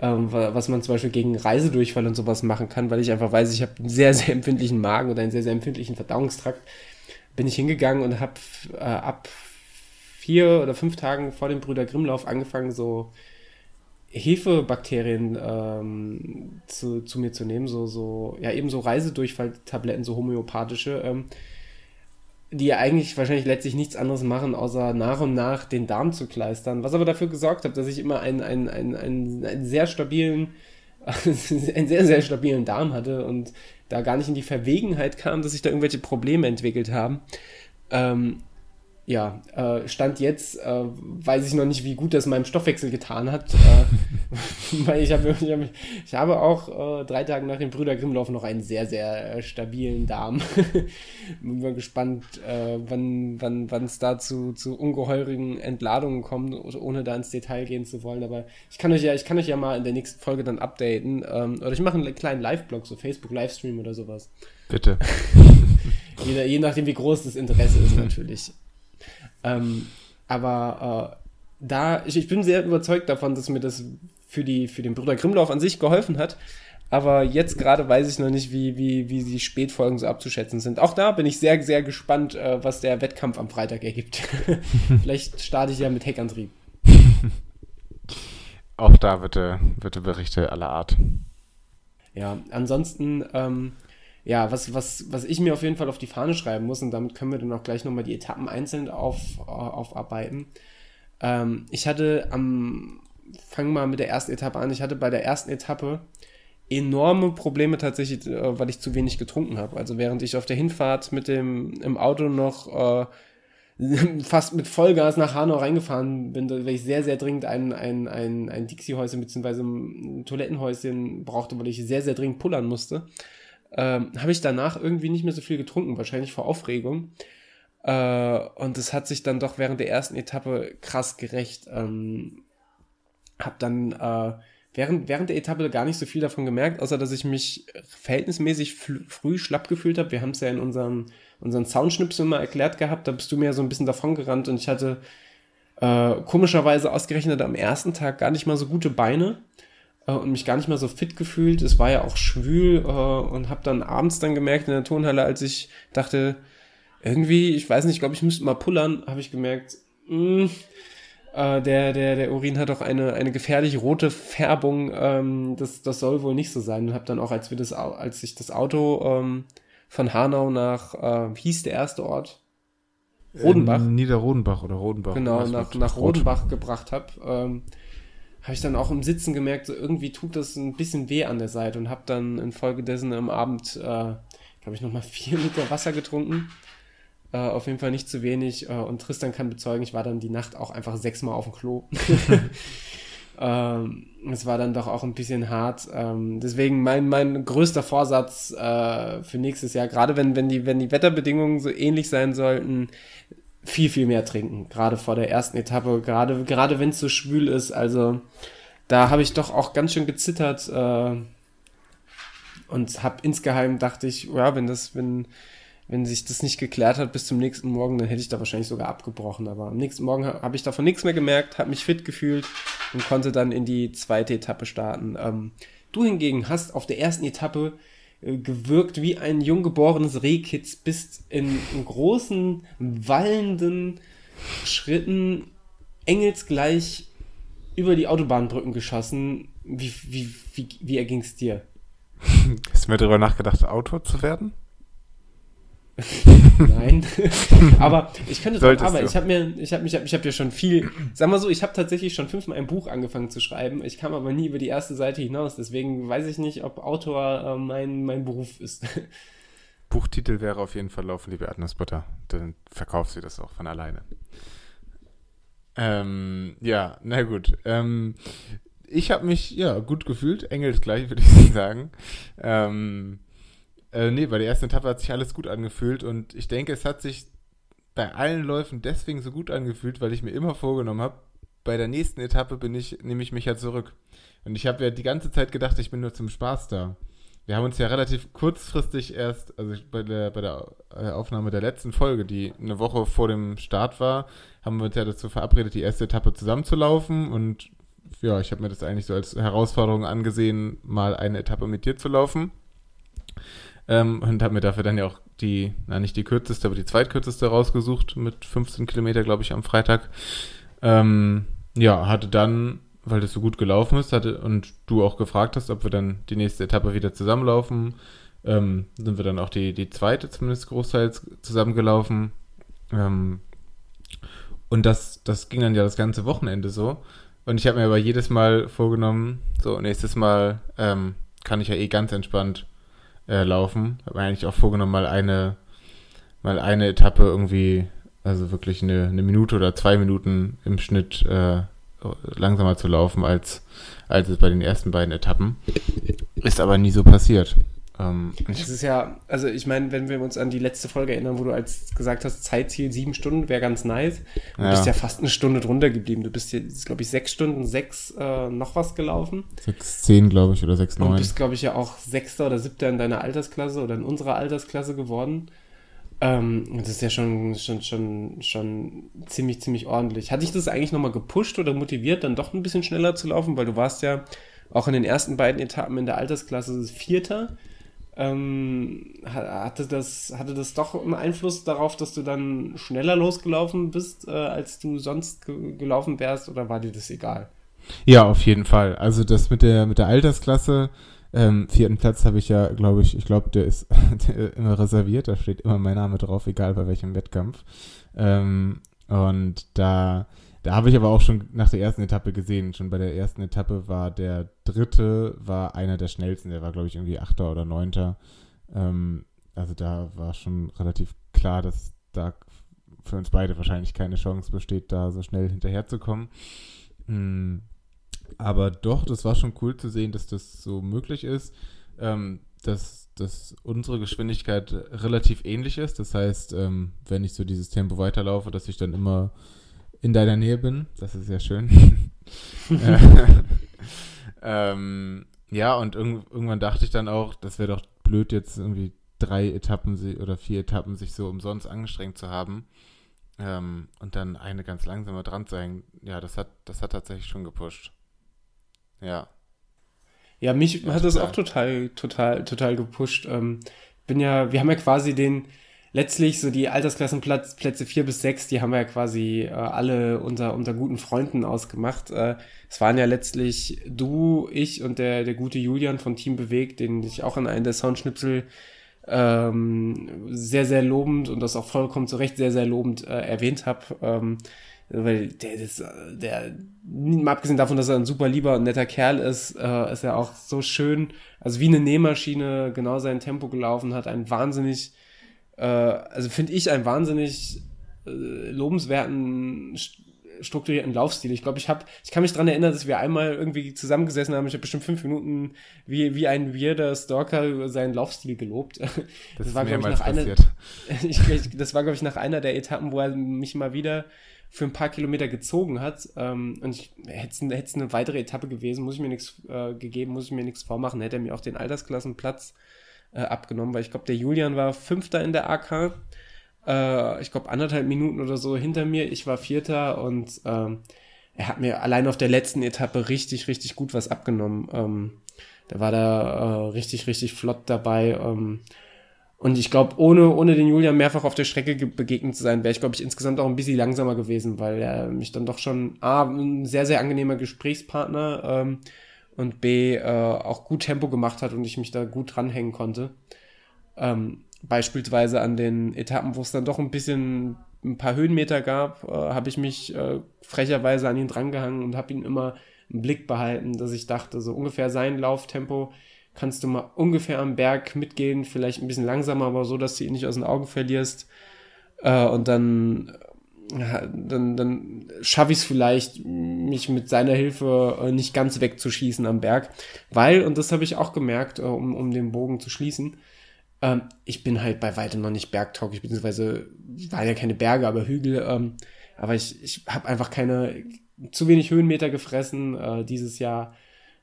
ähm, was man zum Beispiel gegen Reisedurchfall und sowas machen kann, weil ich einfach weiß, ich habe einen sehr, sehr empfindlichen Magen oder einen sehr, sehr empfindlichen Verdauungstrakt, bin ich hingegangen und habe äh, ab vier oder fünf Tagen vor dem Brüder Grimmlauf angefangen, so Hefebakterien ähm, zu, zu mir zu nehmen, so, so, ja, eben so Reisedurchfalltabletten, so homöopathische, ähm, die eigentlich wahrscheinlich letztlich nichts anderes machen, außer nach und nach den Darm zu kleistern. Was aber dafür gesorgt hat, dass ich immer einen, einen, einen, einen, einen sehr stabilen, einen sehr, sehr stabilen Darm hatte und da gar nicht in die Verwegenheit kam, dass sich da irgendwelche Probleme entwickelt haben. Ähm, ja, äh, Stand jetzt äh, weiß ich noch nicht, wie gut das meinem Stoffwechsel getan hat. äh, weil ich habe ich hab, ich habe auch äh, drei Tage nach dem Brüder Grimmlauf noch einen sehr, sehr äh, stabilen Darm. Bin mal gespannt, äh, wann wann es da zu, zu ungeheurigen Entladungen kommt, ohne da ins Detail gehen zu wollen. Aber ich kann euch ja, ich kann euch ja mal in der nächsten Folge dann updaten. Ähm, oder ich mache einen kleinen Live-Blog, so Facebook-Livestream oder sowas. Bitte. je, je nachdem, wie groß das Interesse ist, natürlich. Ähm, aber äh, da, ich, ich bin sehr überzeugt davon, dass mir das für, die, für den Bruder Grimlauf an sich geholfen hat. Aber jetzt gerade weiß ich noch nicht, wie, wie, wie die Spätfolgen so abzuschätzen sind. Auch da bin ich sehr, sehr gespannt, äh, was der Wettkampf am Freitag ergibt. Vielleicht starte ich ja mit Heckantrieb. Auch da bitte, bitte Berichte aller Art. Ja, ansonsten ähm, ja, was, was, was ich mir auf jeden Fall auf die Fahne schreiben muss, und damit können wir dann auch gleich nochmal die Etappen einzeln auf, aufarbeiten. Ähm, ich hatte am, fangen mal mit der ersten Etappe an, ich hatte bei der ersten Etappe enorme Probleme tatsächlich, äh, weil ich zu wenig getrunken habe. Also während ich auf der Hinfahrt mit dem im Auto noch äh, fast mit Vollgas nach Hanau reingefahren bin, weil ich sehr, sehr dringend ein, ein, ein, ein Dixie-Häuschen bzw. ein Toilettenhäuschen brauchte, weil ich sehr, sehr dringend pullern musste ähm, habe ich danach irgendwie nicht mehr so viel getrunken, wahrscheinlich vor Aufregung. Äh, und es hat sich dann doch während der ersten Etappe krass gerecht. Ähm, hab dann äh, während, während der Etappe gar nicht so viel davon gemerkt, außer dass ich mich verhältnismäßig früh schlapp gefühlt habe. Wir haben es ja in unserem, unseren Soundschnipsel mal erklärt gehabt, da bist du mir so ein bisschen davon gerannt und ich hatte äh, komischerweise ausgerechnet am ersten Tag gar nicht mal so gute Beine äh, und mich gar nicht mal so fit gefühlt. Es war ja auch schwül äh, und habe dann abends dann gemerkt in der Turnhalle, als ich dachte, irgendwie, ich weiß nicht, ich glaube, ich müsste mal pullern, habe ich gemerkt, mh, mm, äh, der, der, der Urin hat doch eine, eine gefährlich rote Färbung. Ähm, das, das soll wohl nicht so sein. Und habe dann auch, als wir das, als ich das Auto ähm, von Hanau nach, äh, wie hieß der erste Ort? Rodenbach. Äh, Niederrodenbach oder Rodenbach. Genau, nach, nach Rodenbach gebracht habe. Ähm, habe ich dann auch im Sitzen gemerkt, so irgendwie tut das ein bisschen weh an der Seite und habe dann infolgedessen am Abend, äh, glaube ich, nochmal vier Liter Wasser getrunken. Äh, auf jeden Fall nicht zu wenig. Äh, und Tristan kann bezeugen, ich war dann die Nacht auch einfach sechsmal auf dem Klo. ähm, es war dann doch auch ein bisschen hart. Ähm, deswegen mein, mein größter Vorsatz äh, für nächstes Jahr, gerade wenn, wenn, die, wenn die Wetterbedingungen so ähnlich sein sollten, viel, viel mehr trinken. Gerade vor der ersten Etappe, gerade, gerade wenn es so schwül ist. Also da habe ich doch auch ganz schön gezittert äh, und habe insgeheim dachte ich, ja, wenn das, wenn, wenn sich das nicht geklärt hat bis zum nächsten Morgen, dann hätte ich da wahrscheinlich sogar abgebrochen. Aber am nächsten Morgen habe ich davon nichts mehr gemerkt, habe mich fit gefühlt und konnte dann in die zweite Etappe starten. Ähm, du hingegen hast auf der ersten Etappe gewirkt wie ein junggeborenes Rehkitz, bist in, großen, wallenden Schritten engelsgleich über die Autobahnbrücken geschossen. Wie, wie, wie, wie erging es dir? Hast du mir darüber nachgedacht, Autor zu werden? Nein. aber ich könnte aber du. ich habe mir, ich habe mich, ich habe ja schon viel, sag mal so, ich habe tatsächlich schon fünfmal ein Buch angefangen zu schreiben. Ich kam aber nie über die erste Seite hinaus. Deswegen weiß ich nicht, ob Autor äh, mein, mein Beruf ist. Buchtitel wäre auf jeden Fall Laufen, liebe Erdnussbutter. Dann verkaufst du das auch von alleine. Ähm, ja, na gut. Ähm, ich habe mich ja gut gefühlt, engelsgleich würde ich sagen. Ähm, äh, nee, bei der ersten Etappe hat sich alles gut angefühlt und ich denke, es hat sich bei allen Läufen deswegen so gut angefühlt, weil ich mir immer vorgenommen habe, bei der nächsten Etappe bin ich, nehme ich mich ja zurück. Und ich habe ja die ganze Zeit gedacht, ich bin nur zum Spaß da. Wir haben uns ja relativ kurzfristig erst, also bei der, bei der äh, Aufnahme der letzten Folge, die eine Woche vor dem Start war, haben wir uns ja dazu verabredet, die erste Etappe zusammenzulaufen. Und ja, ich habe mir das eigentlich so als Herausforderung angesehen, mal eine Etappe mit dir zu laufen. Ähm, und habe mir dafür dann ja auch die, na nicht die kürzeste, aber die zweitkürzeste rausgesucht mit 15 Kilometer, glaube ich, am Freitag. Ähm, ja, hatte dann, weil das so gut gelaufen ist, hatte und du auch gefragt hast, ob wir dann die nächste Etappe wieder zusammenlaufen, ähm, sind wir dann auch die, die zweite zumindest großteils zusammengelaufen. Ähm, und das, das ging dann ja das ganze Wochenende so. Und ich habe mir aber jedes Mal vorgenommen, so nächstes Mal ähm, kann ich ja eh ganz entspannt äh, laufen. Habe mir eigentlich auch vorgenommen, mal eine, mal eine Etappe irgendwie Also wirklich eine, eine Minute oder zwei Minuten im Schnitt äh, langsamer zu laufen als, als es bei den ersten beiden Etappen. Ist aber nie so passiert. Ähm, das ist ja, also ich meine, wenn wir uns an die letzte Folge erinnern, wo du als gesagt hast, Zeitziel sieben Stunden wäre ganz nice. Du ja. bist ja fast eine Stunde drunter geblieben. Du bist jetzt, glaube ich, sechs Stunden, sechs äh, noch was gelaufen. Sechs, zehn, glaube ich, oder sechs, neun. Und bist, glaube ich, ja auch Sechster oder Siebter in deiner Altersklasse oder in unserer Altersklasse geworden. Ähm, das ist ja schon, schon, schon, schon ziemlich, ziemlich ordentlich. Hat dich das eigentlich nochmal gepusht oder motiviert, dann doch ein bisschen schneller zu laufen? Weil du warst ja auch in den ersten beiden Etappen in der Altersklasse Vierter. Ähm, hatte, das, hatte das doch einen Einfluss darauf, dass du dann schneller losgelaufen bist, äh, als du sonst ge gelaufen wärst, oder war dir das egal? Ja, auf jeden Fall. Also das mit der, mit der Altersklasse, ähm, vierten Platz habe ich ja, glaube ich, ich glaube, der ist immer reserviert, da steht immer mein Name drauf, egal bei welchem Wettkampf. Ähm, und da da habe ich aber auch schon nach der ersten Etappe gesehen, schon bei der ersten Etappe war der dritte, war einer der schnellsten, der war glaube ich irgendwie achter oder neunter. Ähm, also da war schon relativ klar, dass da für uns beide wahrscheinlich keine Chance besteht, da so schnell hinterherzukommen. Mhm. Aber doch, das war schon cool zu sehen, dass das so möglich ist, ähm, dass, dass unsere Geschwindigkeit relativ ähnlich ist. Das heißt, ähm, wenn ich so dieses Tempo weiterlaufe, dass ich dann immer in deiner Nähe bin. Das ist sehr schön. ähm, ja, und irg irgendwann dachte ich dann auch, das wäre doch blöd, jetzt irgendwie drei Etappen oder vier Etappen sich so umsonst angestrengt zu haben. Ähm, und dann eine ganz langsame dran zu hängen. Ja, das hat, das hat tatsächlich schon gepusht. Ja. Ja, mich ja, hat das auch total, total, total gepusht. Ähm, bin ja, wir haben ja quasi den, letztlich so die Altersklassenplätze vier bis sechs, die haben wir ja quasi äh, alle unter, unter guten Freunden ausgemacht. Äh, es waren ja letztlich du, ich und der, der gute Julian von Team Bewegt, den ich auch in einem der Soundschnipsel ähm, sehr, sehr lobend und das auch vollkommen zu Recht sehr, sehr lobend äh, erwähnt habe. Ähm, weil der, das, der, abgesehen davon, dass er ein super lieber und netter Kerl ist, äh, ist er auch so schön, also wie eine Nähmaschine genau sein Tempo gelaufen hat, ein wahnsinnig äh, also finde ich einen wahnsinnig äh, lobenswerten strukturierten Laufstil. Ich glaube, ich habe, ich kann mich dran erinnern, dass wir einmal irgendwie zusammengesessen haben. Ich habe bestimmt fünf Minuten wie, wie ein weirder Stalker seinen Laufstil gelobt. Das, das war, glaube ich, nach einer, ich, ich, das war, glaube ich, nach einer der Etappen, wo er mich mal wieder für ein paar Kilometer gezogen hat. Ähm, und ich hätte es eine weitere Etappe gewesen, muss ich mir nichts äh, gegeben, muss ich mir nichts vormachen, hätte er mir auch den Altersklassenplatz äh, abgenommen, weil ich glaube, der Julian war Fünfter in der AK. Äh, ich glaube, anderthalb Minuten oder so hinter mir. Ich war Vierter und ähm, er hat mir allein auf der letzten Etappe richtig, richtig gut was abgenommen. Ähm, der war da äh, richtig, richtig flott dabei. Ähm, und ich glaube, ohne, ohne den Julian mehrfach auf der Strecke begegnet zu sein, wäre ich, glaube ich, insgesamt auch ein bisschen langsamer gewesen, weil er mich dann doch schon A, ein sehr, sehr angenehmer Gesprächspartner ähm, und B äh, auch gut Tempo gemacht hat und ich mich da gut dranhängen konnte. Ähm, beispielsweise an den Etappen, wo es dann doch ein bisschen ein paar Höhenmeter gab, äh, habe ich mich äh, frecherweise an ihn drangehangen und habe ihn immer im Blick behalten, dass ich dachte, so ungefähr sein Lauftempo kannst du mal ungefähr am Berg mitgehen, vielleicht ein bisschen langsamer, aber so, dass du ihn nicht aus den Augen verlierst. Äh, und dann dann, dann schaffe ich es vielleicht, mich mit seiner Hilfe äh, nicht ganz wegzuschießen am Berg. Weil, und das habe ich auch gemerkt, äh, um, um den Bogen zu schließen, ähm, ich bin halt bei weitem noch nicht bergtauglich, beziehungsweise waren ja keine Berge, aber Hügel. Ähm, aber ich, ich habe einfach keine, zu wenig Höhenmeter gefressen äh, dieses Jahr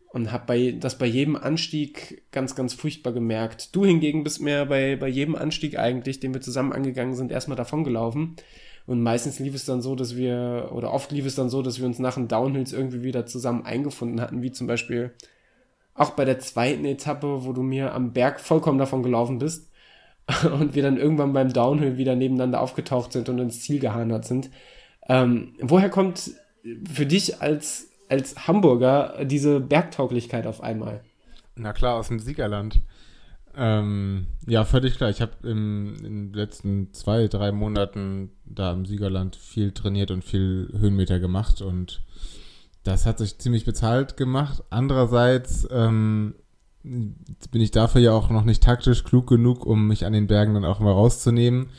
und habe bei, das bei jedem Anstieg ganz, ganz furchtbar gemerkt. Du hingegen bist mir bei, bei jedem Anstieg eigentlich, den wir zusammen angegangen sind, erstmal davon gelaufen. Und meistens lief es dann so, dass wir, oder oft lief es dann so, dass wir uns nach den Downhills irgendwie wieder zusammen eingefunden hatten, wie zum Beispiel auch bei der zweiten Etappe, wo du mir am Berg vollkommen davon gelaufen bist und wir dann irgendwann beim Downhill wieder nebeneinander aufgetaucht sind und ins Ziel gehandert sind. Ähm, woher kommt für dich als, als Hamburger diese Bergtauglichkeit auf einmal? Na klar, aus dem Siegerland. Ähm, ja, völlig klar. Ich habe in den letzten zwei, drei Monaten da im Siegerland viel trainiert und viel Höhenmeter gemacht und das hat sich ziemlich bezahlt gemacht. Andererseits ähm, bin ich dafür ja auch noch nicht taktisch klug genug, um mich an den Bergen dann auch mal rauszunehmen.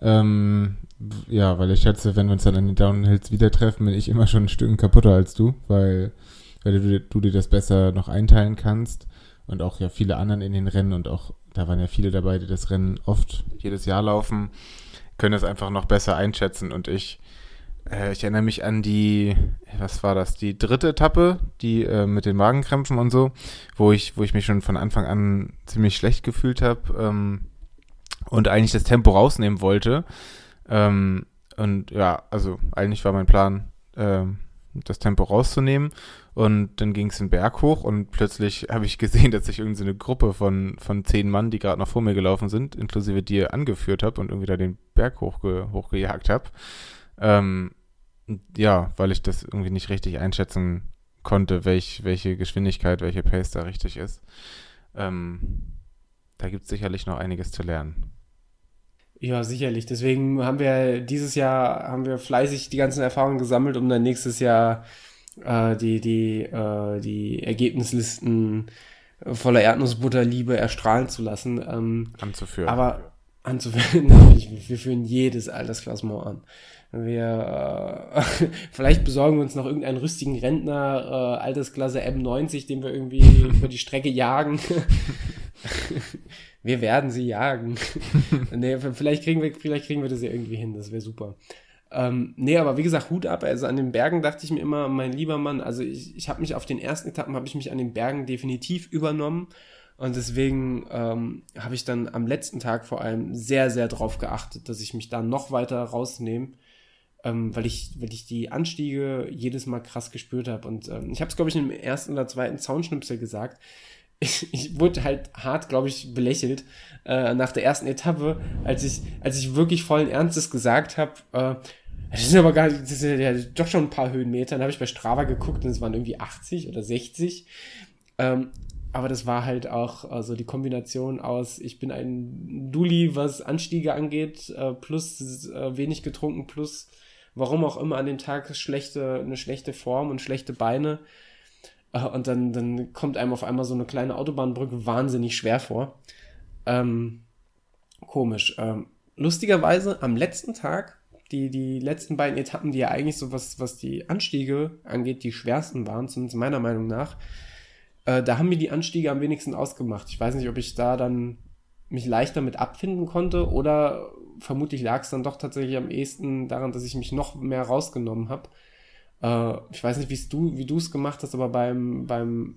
Ähm, ja, weil ich schätze, wenn wir uns dann an den Downhills wieder treffen, bin ich immer schon ein Stück kaputter als du, weil, weil du, du dir das besser noch einteilen kannst und auch ja viele anderen in den Rennen und auch, da waren ja viele dabei, die das Rennen oft jedes Jahr laufen, können das einfach noch besser einschätzen und ich, äh, ich erinnere mich an die, was war das, die dritte Etappe, die äh, mit den Magenkrämpfen und so, wo ich, wo ich mich schon von Anfang an ziemlich schlecht gefühlt habe ähm, und eigentlich das Tempo rausnehmen wollte. Ähm, und ja, also eigentlich war mein Plan, ähm, das Tempo rauszunehmen. Und dann ging es den Berg hoch und plötzlich habe ich gesehen, dass ich irgendwie so eine Gruppe von, von zehn Mann, die gerade noch vor mir gelaufen sind, inklusive dir angeführt habe und irgendwie da den Berg hochge hochgejagt habe. Ähm, ja, weil ich das irgendwie nicht richtig einschätzen konnte, welch, welche Geschwindigkeit, welche Pace da richtig ist. Ähm, da gibt es sicherlich noch einiges zu lernen. Ja, sicherlich. Deswegen haben wir dieses Jahr haben wir fleißig die ganzen Erfahrungen gesammelt, um dann nächstes Jahr äh, die, die, äh, die Ergebnislisten voller Erdnussbutterliebe erstrahlen zu lassen. Ähm, anzuführen. Aber anzuführen, natürlich, wir führen jedes Altersklassement an. Wir äh, vielleicht besorgen wir uns noch irgendeinen rüstigen Rentner, äh, Altersklasse M90, den wir irgendwie über die Strecke jagen. wir werden sie jagen. nee, vielleicht kriegen wir, vielleicht kriegen wir das ja irgendwie hin, das wäre super. Ähm, nee, aber wie gesagt, Hut ab. Also an den Bergen dachte ich mir immer, mein lieber Mann, also ich, ich habe mich auf den ersten Etappen, habe ich mich an den Bergen definitiv übernommen. Und deswegen ähm, habe ich dann am letzten Tag vor allem sehr, sehr darauf geachtet, dass ich mich da noch weiter rausnehme, ähm, weil, ich, weil ich die Anstiege jedes Mal krass gespürt habe. Und ähm, ich habe es, glaube ich, im ersten oder zweiten Zaunschnipsel gesagt ich, ich wurde halt hart, glaube ich, belächelt äh, nach der ersten Etappe, als ich, als ich wirklich vollen Ernstes gesagt habe, äh, das sind aber gar das sind ja doch schon ein paar Höhenmeter. Dann habe ich bei Strava geguckt und es waren irgendwie 80 oder 60. Ähm, aber das war halt auch also die Kombination aus, ich bin ein Dulli, was Anstiege angeht, äh, plus äh, wenig getrunken, plus warum auch immer an dem Tag schlechte, eine schlechte Form und schlechte Beine. Äh, und dann, dann kommt einem auf einmal so eine kleine Autobahnbrücke wahnsinnig schwer vor. Ähm, komisch. Ähm, lustigerweise am letzten Tag, die, die letzten beiden Etappen, die ja eigentlich so was, was die Anstiege angeht, die schwersten waren, zumindest meiner Meinung nach, äh, da haben mir die Anstiege am wenigsten ausgemacht. Ich weiß nicht, ob ich da dann mich leichter mit abfinden konnte oder vermutlich lag es dann doch tatsächlich am ehesten daran, dass ich mich noch mehr rausgenommen habe. Äh, ich weiß nicht, du, wie du es gemacht hast, aber beim, beim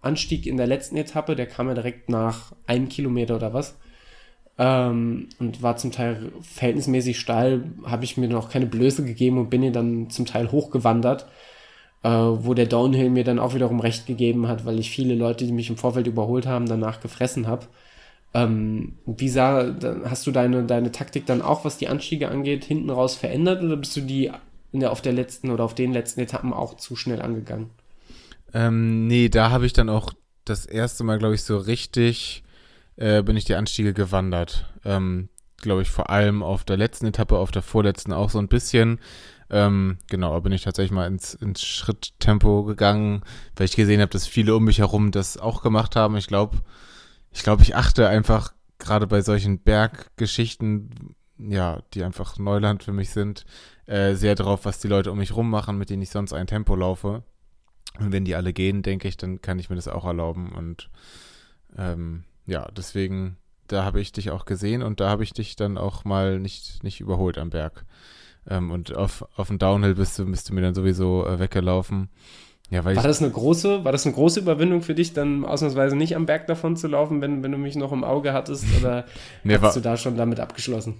Anstieg in der letzten Etappe, der kam ja direkt nach einem Kilometer oder was. Ähm, und war zum Teil verhältnismäßig steil, habe ich mir noch keine Blöße gegeben und bin hier dann zum Teil hochgewandert, äh, wo der Downhill mir dann auch wiederum recht gegeben hat, weil ich viele Leute, die mich im Vorfeld überholt haben, danach gefressen habe. Ähm, wie sah, hast du deine, deine Taktik dann auch, was die Anstiege angeht, hinten raus verändert oder bist du die in der, auf der letzten oder auf den letzten Etappen auch zu schnell angegangen? Ähm, nee, da habe ich dann auch das erste Mal, glaube ich, so richtig äh, bin ich die Anstiege gewandert. Ähm, glaube ich, vor allem auf der letzten Etappe, auf der vorletzten auch so ein bisschen. Ähm, genau, bin ich tatsächlich mal ins, ins Schritttempo gegangen, weil ich gesehen habe, dass viele um mich herum das auch gemacht haben. Ich glaube, ich glaube, ich achte einfach gerade bei solchen Berggeschichten, ja, die einfach Neuland für mich sind, äh, sehr darauf, was die Leute um mich rum machen, mit denen ich sonst ein Tempo laufe. Und wenn die alle gehen, denke ich, dann kann ich mir das auch erlauben. Und ähm, ja, deswegen, da habe ich dich auch gesehen und da habe ich dich dann auch mal nicht, nicht überholt am Berg. Ähm, und auf, auf dem Downhill bist du, bist du mir dann sowieso äh, weggelaufen. Ja, war das eine große, war das eine große Überwindung für dich, dann ausnahmsweise nicht am Berg davon zu laufen, wenn, wenn du mich noch im Auge hattest? Oder nee, hast du da schon damit abgeschlossen?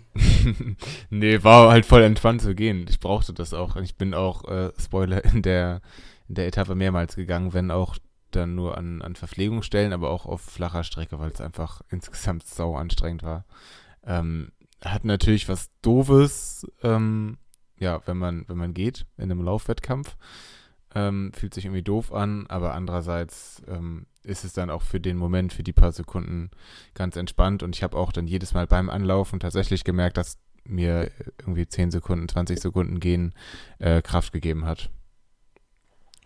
nee, war halt voll entspannt zu gehen. Ich brauchte das auch. Ich bin auch, äh, Spoiler, in der, in der Etappe mehrmals gegangen, wenn auch dann nur an, an Verpflegungsstellen, aber auch auf flacher Strecke, weil es einfach insgesamt sau anstrengend war. Ähm, hat natürlich was Doofes, ähm, ja, wenn man, wenn man geht in einem Laufwettkampf. Ähm, fühlt sich irgendwie doof an, aber andererseits ähm, ist es dann auch für den Moment, für die paar Sekunden ganz entspannt. Und ich habe auch dann jedes Mal beim Anlaufen tatsächlich gemerkt, dass mir irgendwie 10 Sekunden, 20 Sekunden gehen äh, Kraft gegeben hat.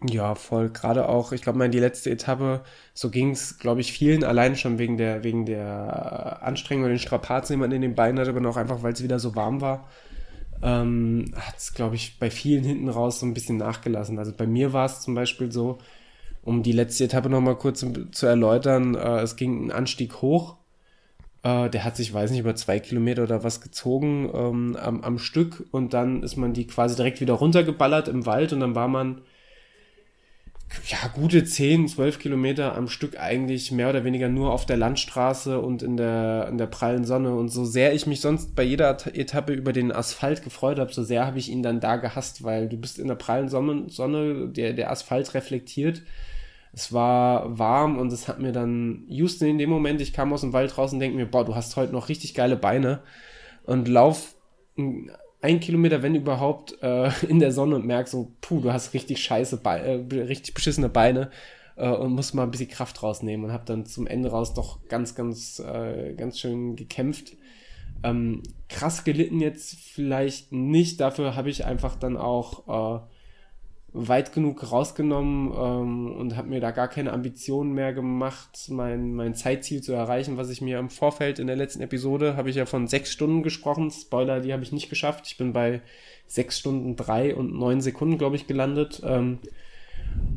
Ja, voll. Gerade auch, ich glaube mal die letzte Etappe, so ging es, glaube ich, vielen allein schon wegen der, wegen der Anstrengung und den Strapazen, die man in den Beinen hatte, aber auch einfach, weil es wieder so warm war. ähm, hat es, glaube ich, bei vielen hinten raus so ein bisschen nachgelassen. Also bei mir war es zum Beispiel so, um die letzte Etappe nochmal kurz zu erläutern, äh, es ging ein Anstieg hoch. Äh, der hat sich, weiß nicht, über zwei Kilometer oder was gezogen ähm, am, am Stück und dann ist man die quasi direkt wieder runtergeballert im Wald und dann war man ja, gute 10, 12 Kilometer am Stück eigentlich mehr oder weniger nur auf der Landstraße und in der, in der prallen Sonne. Und so sehr ich mich sonst bei jeder Etappe über den Asphalt gefreut habe, so sehr habe ich ihn dann da gehasst, weil du bist in der prallen Sonne, Sonne der, der Asphalt reflektiert. Es war warm und es hat mir dann, Houston in dem Moment, ich kam aus dem Wald raus und denke mir, boah, du hast heute noch richtig geile Beine und lauf ein Kilometer, wenn überhaupt, äh, in der Sonne und merke so, puh, du hast richtig scheiße, Be äh, richtig beschissene Beine äh, und musst mal ein bisschen Kraft rausnehmen und habe dann zum Ende raus doch ganz, ganz, äh, ganz schön gekämpft. Ähm, krass gelitten jetzt vielleicht nicht, dafür habe ich einfach dann auch äh, weit genug rausgenommen ähm, und habe mir da gar keine Ambitionen mehr gemacht, mein, mein Zeitziel zu erreichen, was ich mir im Vorfeld in der letzten Episode, habe ich ja von sechs Stunden gesprochen. Spoiler, die habe ich nicht geschafft. Ich bin bei sechs Stunden drei und neun Sekunden, glaube ich, gelandet. Ähm,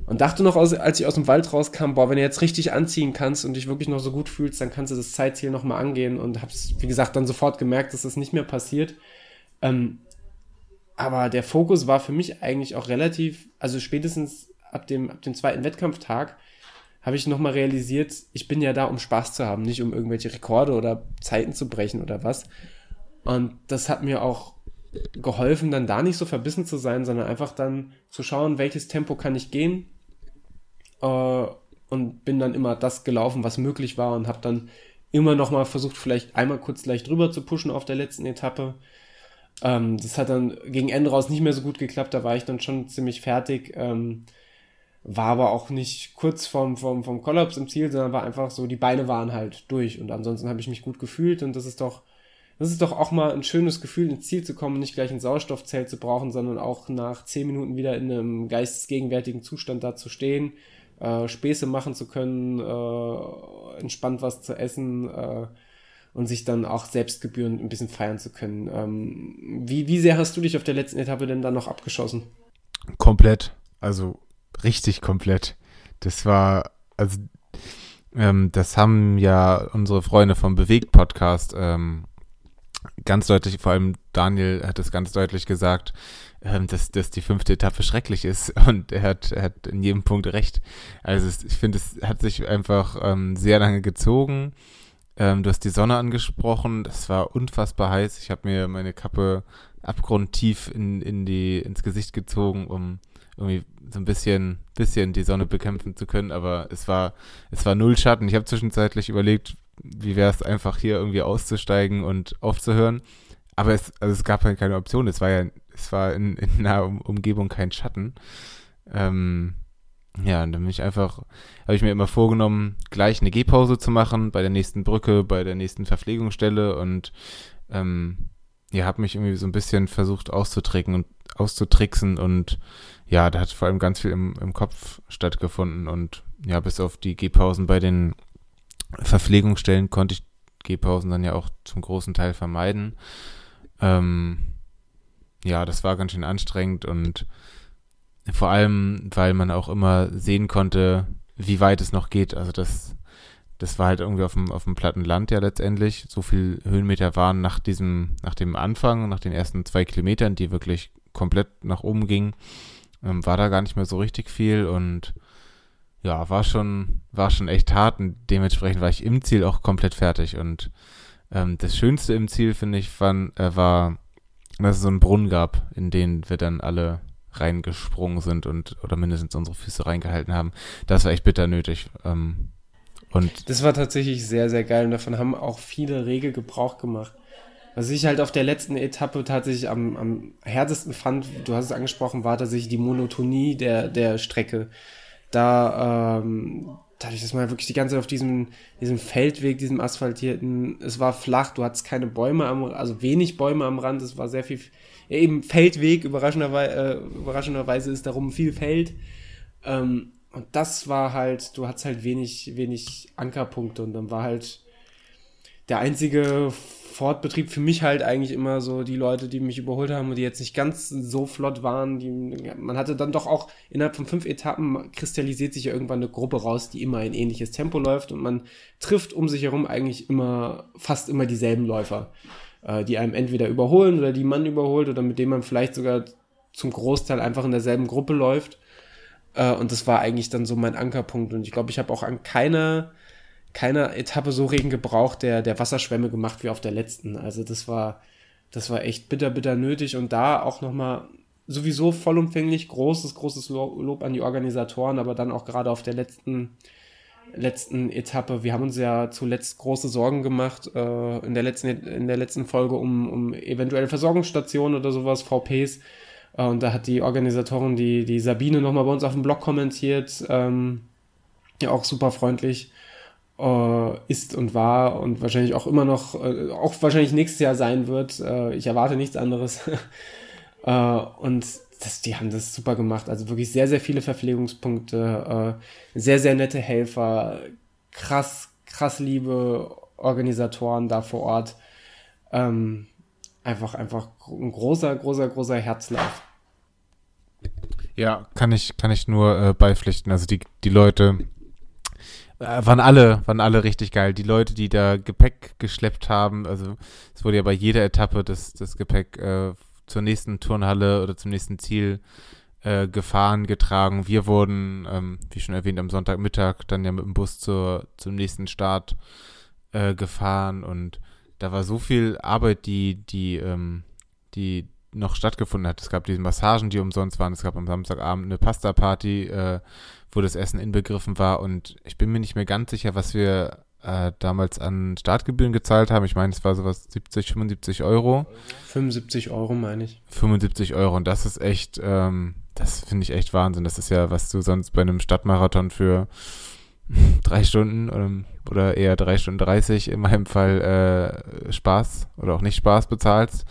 und dachte noch, als ich aus dem Wald rauskam, boah, wenn du jetzt richtig anziehen kannst und dich wirklich noch so gut fühlst, dann kannst du das Zeitziel nochmal angehen und hab's, wie gesagt, dann sofort gemerkt, dass das nicht mehr passiert. Ähm, aber der Fokus war für mich eigentlich auch relativ, also spätestens ab dem, ab dem zweiten Wettkampftag habe ich nochmal realisiert, ich bin ja da, um Spaß zu haben, nicht um irgendwelche Rekorde oder Zeiten zu brechen oder was. Und das hat mir auch geholfen, dann da nicht so verbissen zu sein, sondern einfach dann zu schauen, welches Tempo kann ich gehen. Äh, und bin dann immer das gelaufen, was möglich war und habe dann immer nochmal versucht, vielleicht einmal kurz leicht drüber zu pushen auf der letzten Etappe ähm, das hat dann gegen Ende raus nicht mehr so gut geklappt, da war ich dann schon ziemlich fertig. Ähm, war aber auch nicht kurz vom, vom, vom Kollaps im Ziel, sondern war einfach so, die Beine waren halt durch und ansonsten habe ich mich gut gefühlt und das ist doch, das ist doch auch mal ein schönes Gefühl, ins Ziel zu kommen, nicht gleich ein Sauerstoffzelt zu brauchen, sondern auch nach zehn Minuten wieder in einem geistesgegenwärtigen Zustand da zu stehen, äh, Späße machen zu können, äh, entspannt was zu essen, äh, und sich dann auch selbstgebührend ein bisschen feiern zu können. Ähm, wie, wie sehr hast du dich auf der letzten Etappe denn dann noch abgeschossen? Komplett. Also richtig komplett. Das war, also ähm, das haben ja unsere Freunde vom Bewegt-Podcast ähm, ganz deutlich, vor allem Daniel hat es ganz deutlich gesagt, ähm, dass, dass die fünfte Etappe schrecklich ist und er hat, er hat in jedem Punkt recht. Also es, ich finde, es hat sich einfach ähm, sehr lange gezogen. Ähm, du hast die Sonne angesprochen. Das war unfassbar heiß. Ich habe mir meine Kappe abgrundtief in, in die, ins Gesicht gezogen, um irgendwie so ein bisschen, bisschen die Sonne bekämpfen zu können. Aber es war, es war null Schatten. Ich habe zwischenzeitlich überlegt, wie wäre es einfach hier irgendwie auszusteigen und aufzuhören. Aber es, also es gab halt keine Option. Es war ja, es war in, in einer Umgebung kein Schatten. Ähm, ja, und dann bin ich einfach, habe ich mir immer vorgenommen, gleich eine Gehpause zu machen bei der nächsten Brücke, bei der nächsten Verpflegungsstelle und ähm, ja, habe mich irgendwie so ein bisschen versucht auszutricken und auszutricksen und ja, da hat vor allem ganz viel im, im Kopf stattgefunden und ja, bis auf die Gehpausen bei den Verpflegungsstellen konnte ich Gehpausen dann ja auch zum großen Teil vermeiden. Ähm, ja, das war ganz schön anstrengend und vor allem, weil man auch immer sehen konnte, wie weit es noch geht. Also das, das war halt irgendwie auf dem, auf dem platten Land ja letztendlich. So viel Höhenmeter waren nach diesem, nach dem Anfang, nach den ersten zwei Kilometern, die wirklich komplett nach oben gingen, ähm, war da gar nicht mehr so richtig viel und ja, war schon, war schon echt hart und dementsprechend war ich im Ziel auch komplett fertig und ähm, das Schönste im Ziel, finde ich, fand, äh, war, dass es so einen Brunnen gab, in den wir dann alle reingesprungen sind und oder mindestens unsere Füße reingehalten haben. Das war echt bitter nötig. Ähm, und das war tatsächlich sehr, sehr geil und davon haben auch viele Regel Gebrauch gemacht. Was ich halt auf der letzten Etappe tatsächlich am, am härtesten fand, du hast es angesprochen, war tatsächlich die Monotonie der, der Strecke. Da, ähm, dadurch, dass man wirklich die ganze Zeit auf diesem, diesem Feldweg, diesem asphaltierten, es war flach, du hattest keine Bäume am, also wenig Bäume am Rand, es war sehr viel eben Feldweg, überraschenderweise, äh, überraschenderweise ist darum viel Feld. Ähm, und das war halt, du hattest halt wenig, wenig Ankerpunkte und dann war halt der einzige Fortbetrieb für mich halt eigentlich immer so die Leute, die mich überholt haben und die jetzt nicht ganz so flott waren. Die, man hatte dann doch auch innerhalb von fünf Etappen kristallisiert sich ja irgendwann eine Gruppe raus, die immer ein ähnliches Tempo läuft und man trifft um sich herum eigentlich immer, fast immer dieselben Läufer, äh, die einem entweder überholen oder die man überholt oder mit denen man vielleicht sogar zum Großteil einfach in derselben Gruppe läuft. Äh, und das war eigentlich dann so mein Ankerpunkt und ich glaube, ich habe auch an keiner keiner Etappe so Regen gebraucht, der, der Wasserschwämme gemacht wie auf der letzten. Also das war, das war echt bitter, bitter nötig und da auch nochmal sowieso vollumfänglich großes, großes Lob an die Organisatoren, aber dann auch gerade auf der letzten, letzten Etappe. Wir haben uns ja zuletzt große Sorgen gemacht äh, in, der letzten, in der letzten Folge um, um eventuelle Versorgungsstationen oder sowas, VPs. Äh, und da hat die Organisatorin, die, die Sabine, nochmal bei uns auf dem Blog kommentiert. Ähm, ja, auch super freundlich äh, ist und war und wahrscheinlich auch immer noch, äh, auch wahrscheinlich nächstes Jahr sein wird. Äh, ich erwarte nichts anderes. äh, und das, die haben das super gemacht. Also wirklich sehr, sehr viele Verpflegungspunkte, äh, sehr, sehr nette Helfer, krass, krass liebe Organisatoren da vor Ort. Ähm, einfach, einfach ein großer, großer, großer Herzlauf. Ja, kann ich, kann ich nur äh, beipflichten. Also die, die Leute, äh, waren alle, waren alle richtig geil. Die Leute, die da Gepäck geschleppt haben, also es wurde ja bei jeder Etappe das, das Gepäck äh, zur nächsten Turnhalle oder zum nächsten Ziel äh, gefahren, getragen. Wir wurden, ähm, wie schon erwähnt, am Sonntagmittag dann ja mit dem Bus zur, zum nächsten Start äh, gefahren und da war so viel Arbeit, die, die, ähm, die noch stattgefunden hat. Es gab diese Massagen, die umsonst waren. Es gab am Samstagabend eine Pasta-Party, äh, wo das Essen inbegriffen war. Und ich bin mir nicht mehr ganz sicher, was wir äh, damals an Startgebühren gezahlt haben. Ich meine, es war sowas 70, 75 Euro. 75 Euro meine ich. 75 Euro. Und das ist echt, ähm, das finde ich echt Wahnsinn. Das ist ja, was du sonst bei einem Stadtmarathon für drei Stunden oder, oder eher drei Stunden 30 in meinem Fall äh, Spaß oder auch nicht Spaß bezahlst.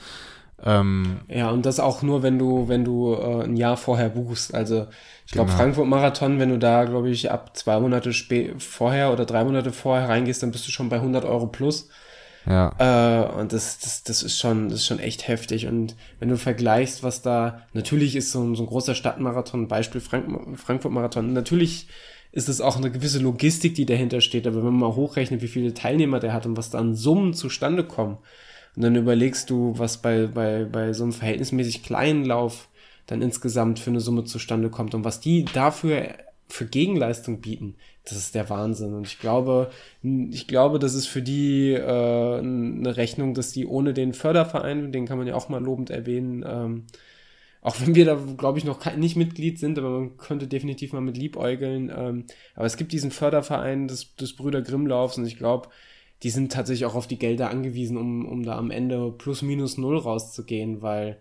Ähm, ja, und das auch nur, wenn du, wenn du äh, ein Jahr vorher buchst. Also ich glaube, genau. Frankfurt-Marathon, wenn du da, glaube ich, ab zwei Monate vorher oder drei Monate vorher reingehst, dann bist du schon bei 100 Euro plus. Ja. Äh, und das, das, das ist schon, das ist schon echt heftig. Und wenn du vergleichst, was da, natürlich ist so ein, so ein großer Stadtmarathon, Beispiel Frank Frankfurt-Marathon, natürlich ist es auch eine gewisse Logistik, die dahinter steht. Aber wenn man mal hochrechnet, wie viele Teilnehmer der hat und was da an Summen zustande kommen, und dann überlegst du, was bei, bei, bei so einem verhältnismäßig kleinen Lauf dann insgesamt für eine Summe zustande kommt und was die dafür für Gegenleistung bieten, das ist der Wahnsinn. Und ich glaube, ich glaube, das ist für die äh, eine Rechnung, dass die ohne den Förderverein, den kann man ja auch mal lobend erwähnen, ähm, auch wenn wir da, glaube ich, noch nicht Mitglied sind, aber man könnte definitiv mal mit liebäugeln. Ähm, aber es gibt diesen Förderverein des, des Brüder Grimmlaufs und ich glaube, die sind tatsächlich auch auf die Gelder angewiesen, um, um da am Ende plus minus null rauszugehen, weil